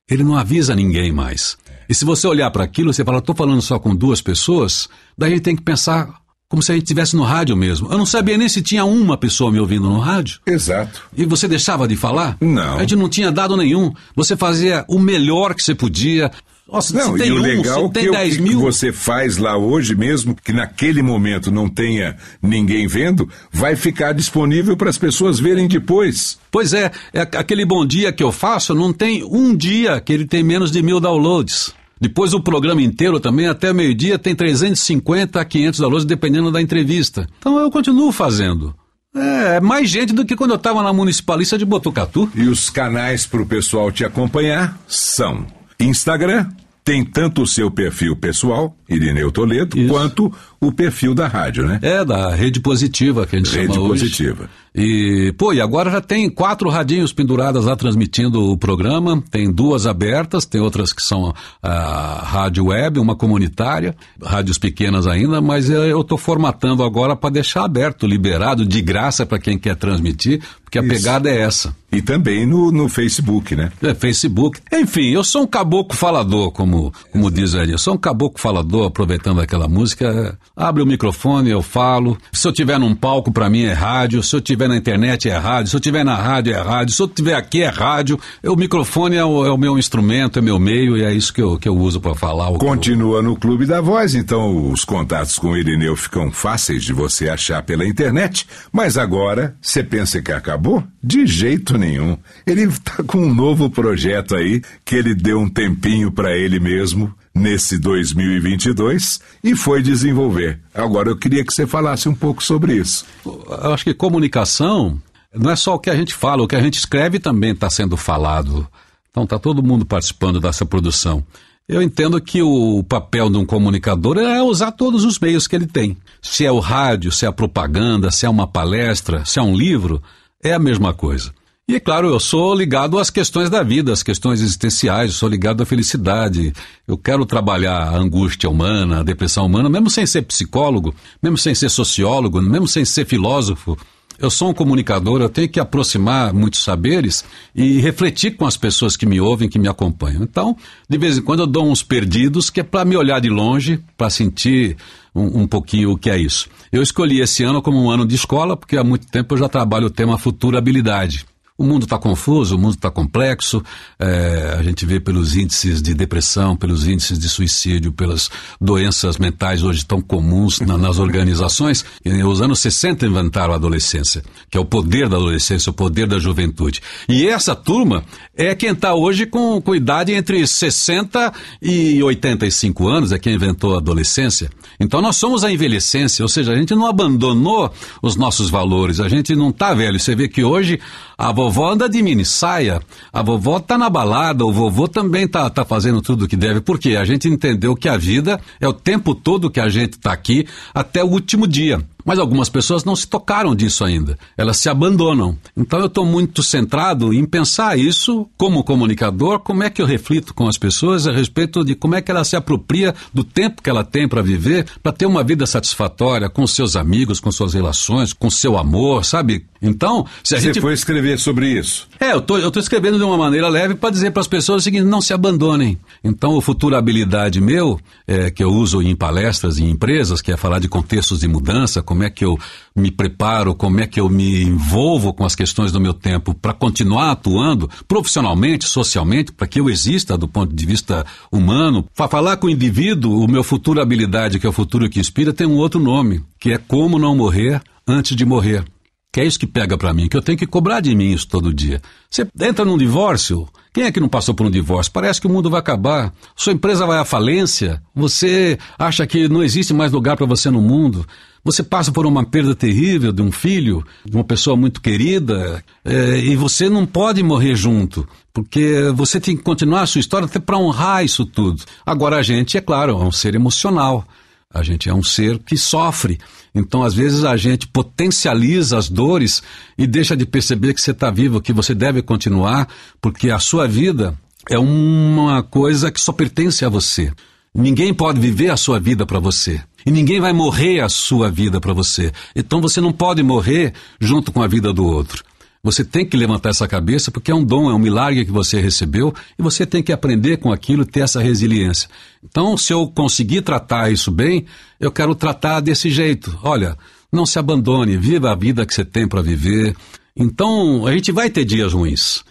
ele não avisa ninguém mais. E se você olhar para aquilo, você fala, estou falando só com duas pessoas, daí a gente tem que pensar como se a gente estivesse no rádio mesmo. Eu não sabia nem se tinha uma pessoa me ouvindo no rádio. Exato. E você deixava de falar? Não. A gente não tinha dado nenhum. Você fazia o melhor que você podia. Nossa, não, se tem e o um, legal tem que 10 o que você faz lá hoje mesmo, que naquele momento não tenha ninguém vendo, vai ficar disponível para as pessoas verem depois. Pois é, é, aquele bom dia que eu faço, não tem um dia que ele tem menos de mil downloads. Depois o programa inteiro também, até meio-dia, tem 350 a 500 downloads, dependendo da entrevista. Então eu continuo fazendo. É, mais gente do que quando eu estava na municipalista de Botucatu. E os canais para o pessoal te acompanhar são Instagram tem tanto o seu perfil pessoal, Irineu Toledo, Isso. quanto o perfil da rádio, né? É, da Rede Positiva, que a gente Rede chama hoje. Positiva. E, pô, e agora já tem quatro radinhos penduradas lá transmitindo o programa, tem duas abertas, tem outras que são a rádio web, uma comunitária, rádios pequenas ainda, mas eu estou formatando agora para deixar aberto, liberado, de graça para quem quer transmitir, porque a Isso. pegada é essa. E também no, no Facebook, né? É, Facebook. Enfim, eu sou um caboclo falador, como, como diz ali. Eu sou um caboclo falador, aproveitando aquela música. Abre o microfone, eu falo. Se eu tiver num palco, para mim é rádio. Se eu tiver na internet, é rádio. Se eu tiver na rádio, é rádio. Se eu tiver aqui, é rádio. O microfone é o, é o meu instrumento, é meu meio, e é isso que eu, que eu uso para falar. Continua no Clube da Voz, então os contatos com o Irineu ficam fáceis de você achar pela internet. Mas agora, você pensa que acabou? De jeito nenhum. Ele está com um novo projeto aí que ele deu um tempinho para ele mesmo nesse 2022 e foi desenvolver. Agora eu queria que você falasse um pouco sobre isso. Eu acho que comunicação não é só o que a gente fala, o que a gente escreve também está sendo falado. Então está todo mundo participando dessa produção. Eu entendo que o papel de um comunicador é usar todos os meios que ele tem. Se é o rádio, se é a propaganda, se é uma palestra, se é um livro, é a mesma coisa. E é claro, eu sou ligado às questões da vida, às questões existenciais, eu sou ligado à felicidade. Eu quero trabalhar a angústia humana, a depressão humana, mesmo sem ser psicólogo, mesmo sem ser sociólogo, mesmo sem ser filósofo. Eu sou um comunicador, eu tenho que aproximar muitos saberes e refletir com as pessoas que me ouvem, que me acompanham. Então, de vez em quando eu dou uns perdidos, que é para me olhar de longe, para sentir um, um pouquinho o que é isso. Eu escolhi esse ano como um ano de escola, porque há muito tempo eu já trabalho o tema futurabilidade. O mundo está confuso, o mundo está complexo, é, a gente vê pelos índices de depressão, pelos índices de suicídio, pelas doenças mentais hoje tão comuns na, nas organizações. E os anos 60 inventaram a adolescência, que é o poder da adolescência, o poder da juventude. E essa turma é quem está hoje com, com idade entre 60 e 85 anos, é quem inventou a adolescência. Então nós somos a envelhecência, ou seja, a gente não abandonou os nossos valores, a gente não está velho. Você vê que hoje a vovó anda de mini saia, a vovó está na balada, o vovô também está tá fazendo tudo o que deve, porque a gente entendeu que a vida é o tempo todo que a gente está aqui até o último dia. Mas algumas pessoas não se tocaram disso ainda. Elas se abandonam. Então eu estou muito centrado em pensar isso como comunicador, como é que eu reflito com as pessoas a respeito de como é que ela se apropria do tempo que ela tem para viver, para ter uma vida satisfatória com seus amigos, com suas relações, com seu amor, sabe? Então, se a Você gente... foi escrever sobre isso? É, eu tô, estou escrevendo de uma maneira leve para dizer para as pessoas o seguinte: não se abandonem. Então, o futurabilidade meu, é, que eu uso em palestras e em empresas, que é falar de contextos de mudança, como é que eu me preparo, como é que eu me envolvo com as questões do meu tempo para continuar atuando profissionalmente, socialmente, para que eu exista do ponto de vista humano. Para falar com o indivíduo, o meu futurabilidade, que é o futuro que inspira, tem um outro nome, que é como não morrer antes de morrer. Que é isso que pega para mim, que eu tenho que cobrar de mim isso todo dia. Você entra num divórcio, quem é que não passou por um divórcio? Parece que o mundo vai acabar, sua empresa vai à falência, você acha que não existe mais lugar para você no mundo, você passa por uma perda terrível de um filho, de uma pessoa muito querida, é, e você não pode morrer junto, porque você tem que continuar a sua história até para honrar isso tudo. Agora, a gente, é claro, é um ser emocional. A gente é um ser que sofre. Então, às vezes, a gente potencializa as dores e deixa de perceber que você está vivo, que você deve continuar, porque a sua vida é uma coisa que só pertence a você. Ninguém pode viver a sua vida para você. E ninguém vai morrer a sua vida para você. Então você não pode morrer junto com a vida do outro. Você tem que levantar essa cabeça porque é um dom, é um milagre que você recebeu e você tem que aprender com aquilo, ter essa resiliência. Então, se eu conseguir tratar isso bem, eu quero tratar desse jeito. Olha, não se abandone, viva a vida que você tem para viver. Então, a gente vai ter dias ruins,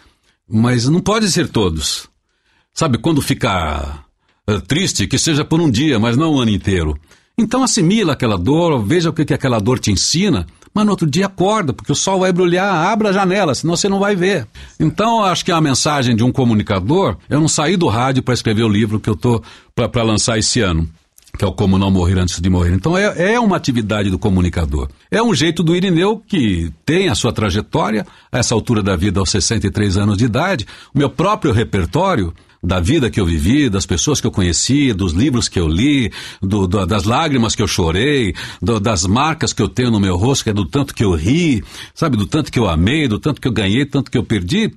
mas não pode ser todos. Sabe, quando fica uh, triste, que seja por um dia, mas não o ano inteiro. Então assimila aquela dor, veja o que, que aquela dor te ensina mas no outro dia acorda, porque o sol vai brilhar, abra a janela, senão você não vai ver. Então, acho que a mensagem de um comunicador. Eu não saí do rádio para escrever o livro que eu estou para lançar esse ano que é o Como Não Morrer Antes de Morrer. Então é, é uma atividade do comunicador. É um jeito do Irineu que tem a sua trajetória, a essa altura da vida, aos 63 anos de idade, o meu próprio repertório da vida que eu vivi, das pessoas que eu conheci, dos livros que eu li, do, do, das lágrimas que eu chorei, do, das marcas que eu tenho no meu rosto, que é do tanto que eu ri, sabe, do tanto que eu amei, do tanto que eu ganhei, do tanto que eu perdi,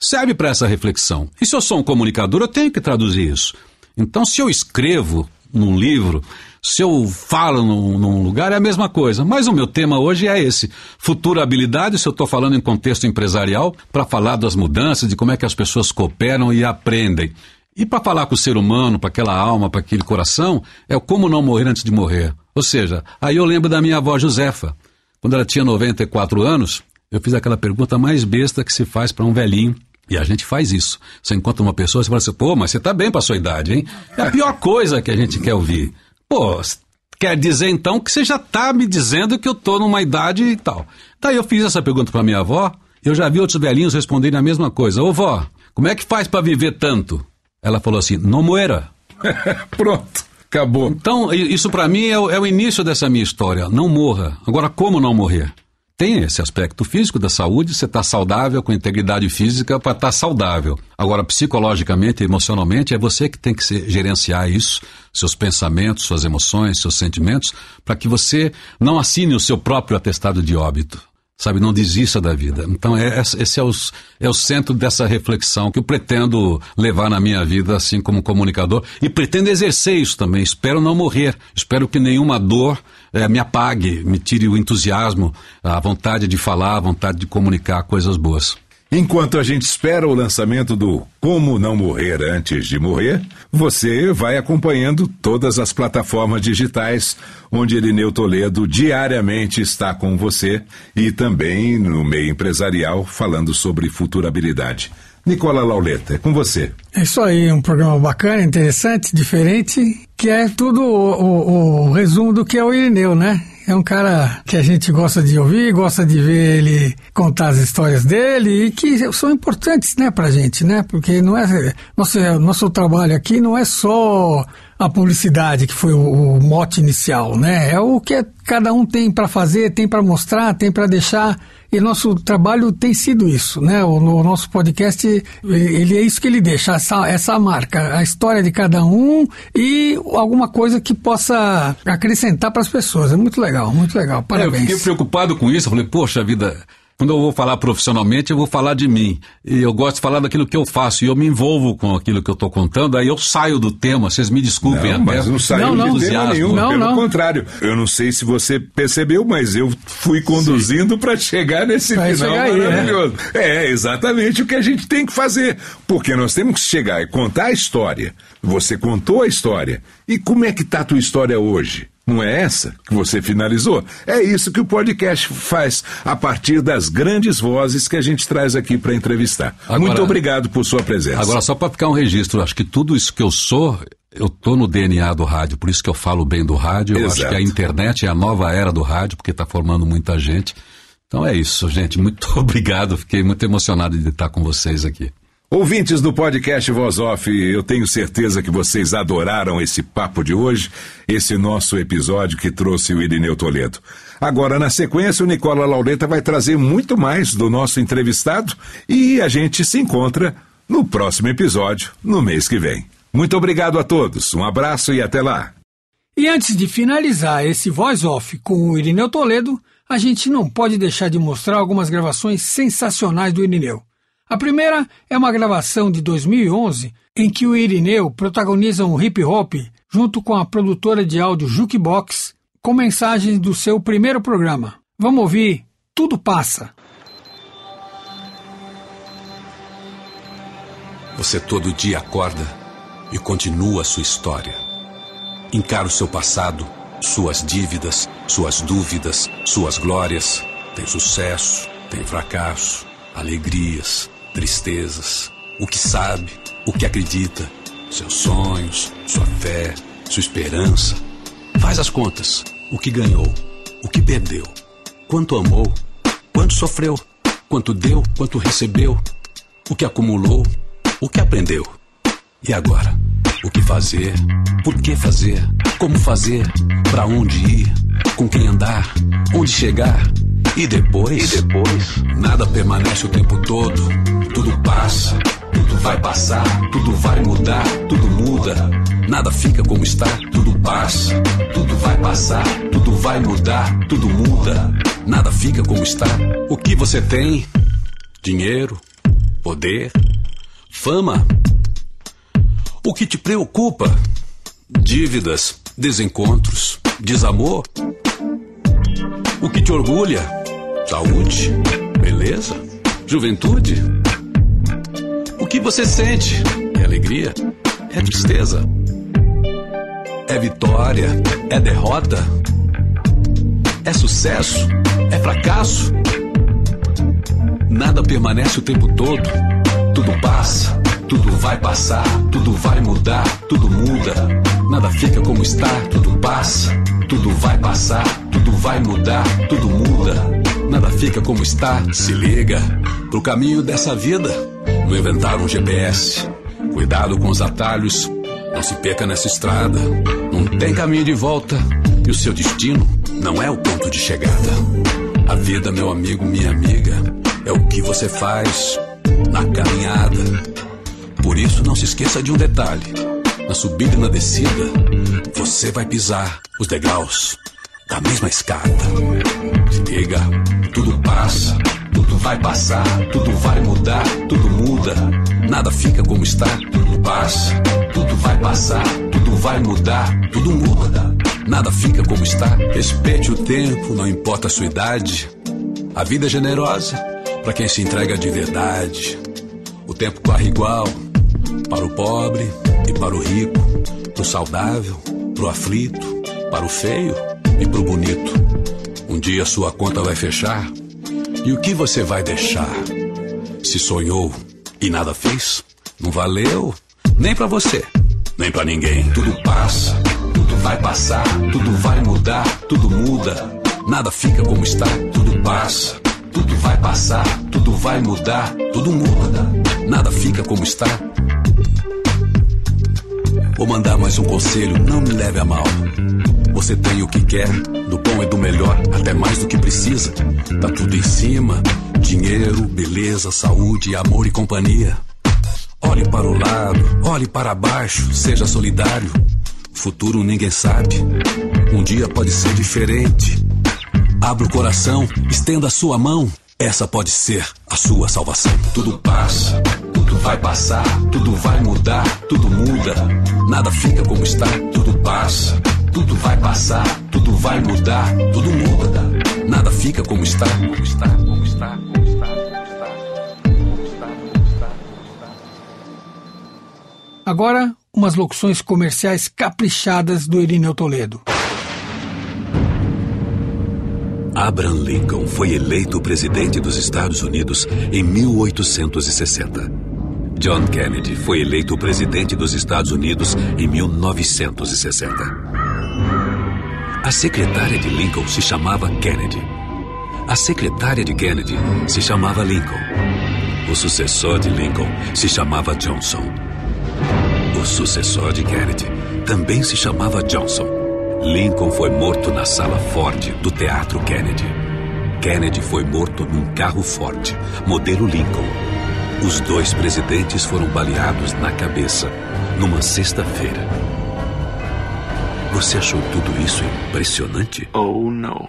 serve para essa reflexão. E se eu sou um comunicador, eu tenho que traduzir isso. Então, se eu escrevo num livro, se eu falo num, num, lugar, é a mesma coisa. Mas o meu tema hoje é esse: futurabilidade, se eu estou falando em contexto empresarial, para falar das mudanças, de como é que as pessoas cooperam e aprendem. E para falar com o ser humano, para aquela alma, para aquele coração, é o como não morrer antes de morrer. Ou seja, aí eu lembro da minha avó Josefa. Quando ela tinha 94 anos, eu fiz aquela pergunta mais besta que se faz para um velhinho. E a gente faz isso. Você encontra uma pessoa e fala assim, pô, mas você está bem para sua idade, hein? É a pior coisa que a gente quer ouvir. Pô, quer dizer então que você já está me dizendo que eu estou numa idade e tal. Daí eu fiz essa pergunta para minha avó, eu já vi outros velhinhos responderem a mesma coisa. Ô vó, como é que faz para viver tanto? Ela falou assim, não moera. Pronto, acabou. Então, isso para mim é o, é o início dessa minha história. Não morra. Agora, como não morrer? Tem esse aspecto físico da saúde, você está saudável, com integridade física para estar tá saudável. Agora, psicologicamente, emocionalmente, é você que tem que se, gerenciar isso, seus pensamentos, suas emoções, seus sentimentos, para que você não assine o seu próprio atestado de óbito sabe? Não desista da vida. Então, é, esse é, os, é o centro dessa reflexão que eu pretendo levar na minha vida, assim como comunicador, e pretendo exercer isso também. Espero não morrer, espero que nenhuma dor é, me apague, me tire o entusiasmo, a vontade de falar, a vontade de comunicar coisas boas. Enquanto a gente espera o lançamento do Como Não Morrer Antes de Morrer, você vai acompanhando todas as plataformas digitais onde Irineu Toledo diariamente está com você e também no meio empresarial falando sobre futurabilidade. Nicola Lauleta, é com você. É isso aí, um programa bacana, interessante, diferente, que é tudo o, o, o resumo do que é o Irineu, né? É um cara que a gente gosta de ouvir, gosta de ver ele contar as histórias dele e que são importantes, né, pra gente, né? Porque não é nosso nosso trabalho aqui não é só a publicidade, que foi o, o mote inicial, né? É o que cada um tem para fazer, tem para mostrar, tem para deixar. E nosso trabalho tem sido isso, né? O, o, nosso podcast, ele é isso que ele deixa, essa, essa marca, a história de cada um e alguma coisa que possa acrescentar para as pessoas. É muito legal, muito legal. Parabéns. É, eu fiquei preocupado com isso. Eu falei, poxa vida, quando eu vou falar profissionalmente, eu vou falar de mim. E eu gosto de falar daquilo que eu faço. E eu me envolvo com aquilo que eu estou contando. Aí eu saio do tema. Vocês me desculpem não, até. Mas não saiu não, de não. tema nenhum. Não, pelo não. contrário. Eu não sei se você percebeu, mas eu fui conduzindo para chegar nesse Vai final chegar aí, né? maravilhoso. É exatamente o que a gente tem que fazer. Porque nós temos que chegar e contar a história. Você contou a história. E como é que está a tua história hoje? Não é essa que você finalizou? É isso que o podcast faz, a partir das grandes vozes que a gente traz aqui para entrevistar. Agora- Muito obrigado por sua presença. Agora, só para ficar um registro, acho que tudo isso que eu sou, eu tô no DNA do rádio, por isso que eu falo bem do rádio. Eu acho Exato. que a internet é a nova era do rádio, porque está formando muita gente. Então é isso, gente. Muito obrigado. Fiquei muito emocionado de estar com vocês aqui. Ouvintes do podcast Voz Off, eu tenho certeza que vocês adoraram esse papo de hoje, esse nosso episódio que trouxe o Irineu Toledo. Agora, na sequência, o Nicola Laureta vai trazer muito mais do nosso entrevistado e a gente se encontra no próximo episódio, no mês que vem. Muito obrigado a todos, um abraço e até lá. E antes de finalizar esse voice off com o Irineu Toledo, a gente não pode deixar de mostrar algumas gravações sensacionais do Irineu. A primeira é uma gravação de 2011 em que o Irineu protagoniza um hip hop junto com a produtora de áudio Jukebox com mensagens do seu primeiro programa. Vamos ouvir Tudo Passa. Você todo dia acorda e continua sua história. Encara o seu passado, suas dívidas, suas dúvidas, suas glórias. Tem sucesso, tem fracasso, alegrias, tristezas. O que sabe, o que acredita, seus sonhos, sua fé, sua esperança. Faz as contas. O que ganhou, o que perdeu, quanto amou, quanto sofreu, quanto deu, quanto recebeu, o que acumulou, o que aprendeu. E agora? O que fazer? Por que fazer? Como fazer? Para onde ir? Com quem andar? Onde chegar? E depois? E depois? Nada permanece o tempo todo. Tudo passa. Tudo vai passar. Tudo vai mudar. Tudo muda. Nada fica como está. Tudo passa. Tudo vai passar. Tudo vai mudar. Tudo muda. Nada fica como está. O que você tem? Dinheiro? Poder? Fama? O que te preocupa? Dívidas, desencontros, desamor? O que te orgulha? Saúde, beleza, juventude? O que você sente? É alegria? É tristeza? É vitória? É derrota? É sucesso? É fracasso? Nada permanece o tempo todo. Tudo passa, tudo vai passar, tudo vai mudar, tudo muda. Nada fica como está, tudo passa, tudo vai passar, tudo vai mudar, tudo muda. Nada fica como está, se liga pro caminho dessa vida. Não inventaram um GPS. Cuidado com os atalhos, não se perca nessa estrada. Não tem caminho de volta e o seu destino não é o ponto de chegada. A vida, meu amigo, minha amiga, é o que você faz na caminhada. Por isso, não se esqueça de um detalhe: na subida e na descida, você vai pisar os degraus da mesma escada. Liga, tudo passa, tudo vai passar, tudo vai mudar, tudo muda. Nada fica como está, tudo passa, tudo vai passar, tudo vai mudar, tudo muda. Nada fica como está. Respeite o tempo, não importa a sua idade. A vida é generosa para quem se entrega de verdade. O tempo corre igual para o pobre e para o rico, pro saudável, pro aflito, para o feio e pro bonito. Um dia sua conta vai fechar e o que você vai deixar? Se sonhou e nada fez, não valeu nem para você, nem para ninguém. Tudo passa, tudo vai passar, tudo vai mudar, tudo muda. Nada fica como está, tudo passa. Tudo vai passar, tudo vai mudar, tudo muda. Nada fica como está. Vou mandar mais um conselho, não me leve a mal. Você tem o que quer, do bom e do melhor, até mais do que precisa. Tá tudo em cima: dinheiro, beleza, saúde, amor e companhia. Olhe para o lado, olhe para baixo, seja solidário. Futuro ninguém sabe. Um dia pode ser diferente. Abra o coração, estenda a sua mão. Essa pode ser a sua salvação. Tudo passa, tudo vai passar, tudo vai mudar, tudo muda. Nada fica como está, tudo passa, tudo vai passar, tudo vai mudar, tudo muda. Nada fica como está, como está, como está, como está. Agora, umas locuções comerciais caprichadas do Irineu Toledo. Abraham Lincoln foi eleito presidente dos Estados Unidos em 1860. John Kennedy foi eleito presidente dos Estados Unidos em 1960. A secretária de Lincoln se chamava Kennedy. A secretária de Kennedy se chamava Lincoln. O sucessor de Lincoln se chamava Johnson. O sucessor de Kennedy também se chamava Johnson. Lincoln foi morto na sala Ford do Teatro Kennedy. Kennedy foi morto num carro Ford, modelo Lincoln. Os dois presidentes foram baleados na cabeça numa sexta-feira. Você achou tudo isso impressionante? Oh, no.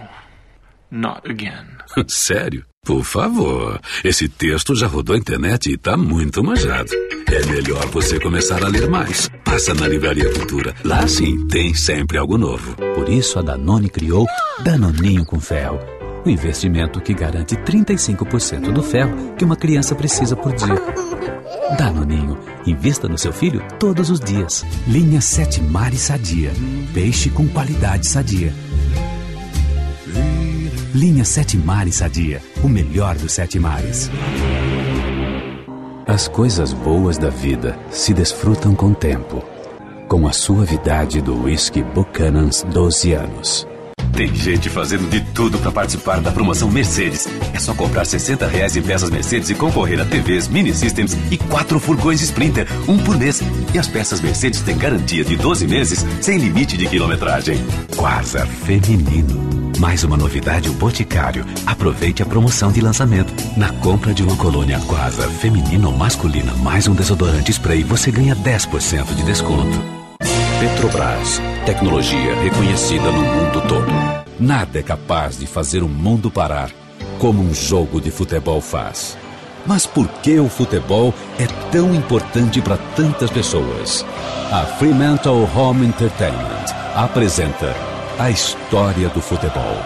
Not again. Sério? Por favor, esse texto já rodou a internet e tá muito manjado. É melhor você começar a ler mais. Passa na Livraria Cultura. Lá sim tem sempre algo novo. Por isso a Danone criou Danoninho com Ferro. Um investimento que garante 35% do ferro que uma criança precisa por dia. Danoninho, invista no seu filho todos os dias. Linha Sete Mares Sadia. Peixe com qualidade sadia. Linha Sete Mares Sadia, o melhor dos sete mares. As coisas boas da vida se desfrutam com tempo. Com a suavidade do whisky Buchanan's 12 anos. Tem gente fazendo de tudo para participar da promoção Mercedes. É só comprar 60 reais em peças Mercedes e concorrer a TVs, mini systems e quatro furgões Sprinter, um por mês. E as peças Mercedes têm garantia de 12 meses, sem limite de quilometragem. Quasar Feminino. Mais uma novidade, o Boticário. Aproveite a promoção de lançamento. Na compra de uma colônia Quasar feminina ou masculina, mais um desodorante spray, você ganha 10% de desconto. Petrobras. Tecnologia reconhecida no mundo todo. Nada é capaz de fazer o mundo parar como um jogo de futebol faz. Mas por que o futebol é tão importante para tantas pessoas? A Fremantle Home Entertainment apresenta a história do futebol.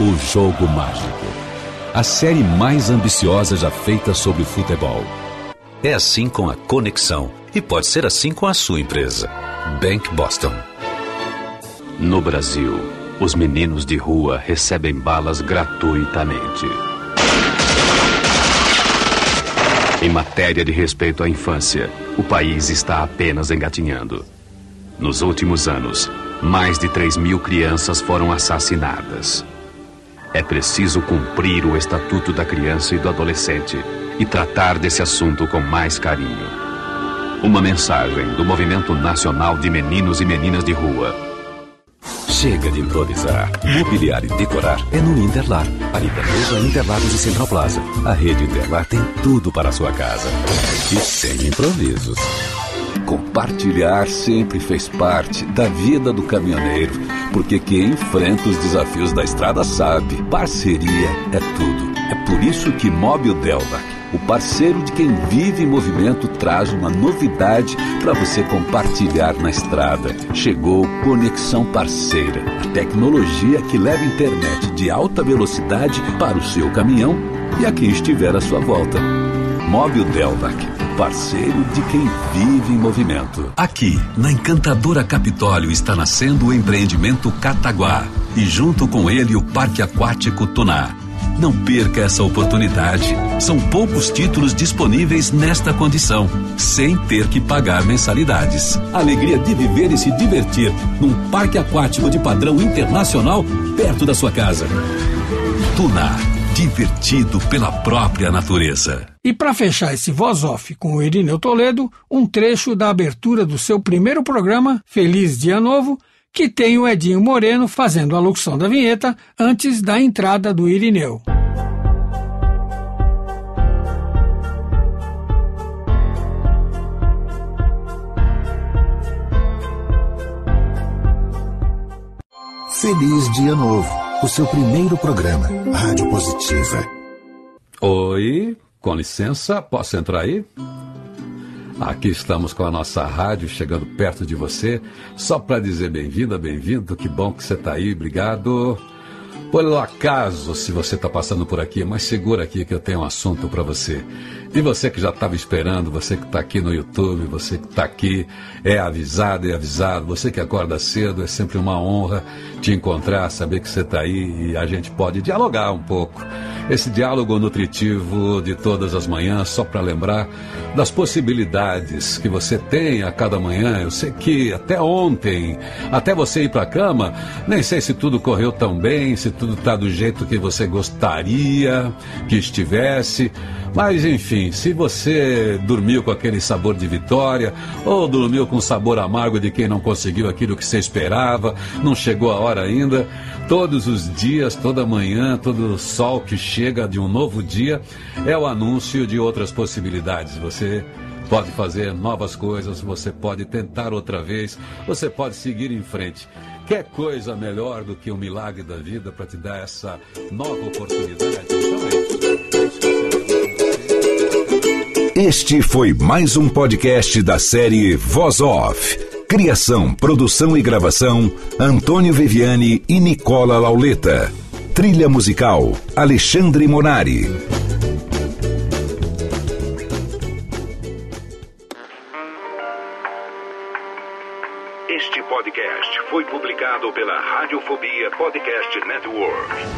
O jogo mágico. A série mais ambiciosa já feita sobre o futebol. É assim com a conexão e pode ser assim com a sua empresa. Bank Boston. No Brasil, os meninos de rua recebem balas gratuitamente. Em matéria de respeito à infância, o país está apenas engatinhando. Nos últimos anos, mais de 3 mil crianças foram assassinadas. É preciso cumprir o Estatuto da Criança e do Adolescente e tratar desse assunto com mais carinho. Uma mensagem do Movimento Nacional de Meninos e Meninas de Rua. Chega de improvisar. Mobiliar e decorar é no Interlar. Avenida Mesa, Interlagos e Central Plaza. A rede Interlar tem tudo para a sua casa. E sem improvisos. Compartilhar sempre fez parte da vida do caminhoneiro, porque quem enfrenta os desafios da estrada sabe, parceria é tudo. É por isso que Móvel Delvac, o parceiro de quem vive em movimento, traz uma novidade para você compartilhar na estrada. Chegou Conexão Parceira, a tecnologia que leva internet de alta velocidade para o seu caminhão e a quem estiver à sua volta. Móvel Delvac parceiro de quem vive em movimento. Aqui, na encantadora Capitólio, está nascendo o empreendimento Cataguá e junto com ele o Parque Aquático Tuná. Não perca essa oportunidade. São poucos títulos disponíveis nesta condição, sem ter que pagar mensalidades. Alegria de viver e se divertir num parque aquático de padrão internacional perto da sua casa. Tuná, divertido pela própria natureza. E para fechar esse voz off com o Irineu Toledo, um trecho da abertura do seu primeiro programa, Feliz Dia Novo, que tem o Edinho Moreno fazendo a locução da vinheta antes da entrada do Irineu. Feliz Dia Novo, o seu primeiro programa, Rádio Positiva. Oi, com licença, posso entrar aí? Aqui estamos com a nossa rádio chegando perto de você, só para dizer bem-vinda, bem-vindo, que bom que você está aí, obrigado. Por acaso, se você está passando por aqui, mas segura aqui que eu tenho um assunto para você. E você que já estava esperando, você que está aqui no YouTube, você que está aqui, é avisado e é avisado, você que acorda cedo, é sempre uma honra te encontrar, saber que você está aí e a gente pode dialogar um pouco. Esse diálogo nutritivo de todas as manhãs, só para lembrar das possibilidades que você tem a cada manhã. Eu sei que até ontem, até você ir para a cama, nem sei se tudo correu tão bem, se tudo está do jeito que você gostaria que estivesse. Mas enfim, se você dormiu com aquele sabor de vitória, ou dormiu com sabor amargo de quem não conseguiu aquilo que você esperava, não chegou a hora ainda, todos os dias, toda manhã, todo sol que chega de um novo dia é o anúncio de outras possibilidades. Você pode fazer novas coisas, você pode tentar outra vez, você pode seguir em frente. Quer coisa melhor do que o milagre da vida para te dar essa nova oportunidade? Então é isso. Este foi mais um podcast da série Voz Off. Criação, produção e gravação: Antônio Viviane e Nicola Lauleta. Trilha musical: Alexandre Monari. Este podcast foi publicado pela Radiofobia Podcast Network.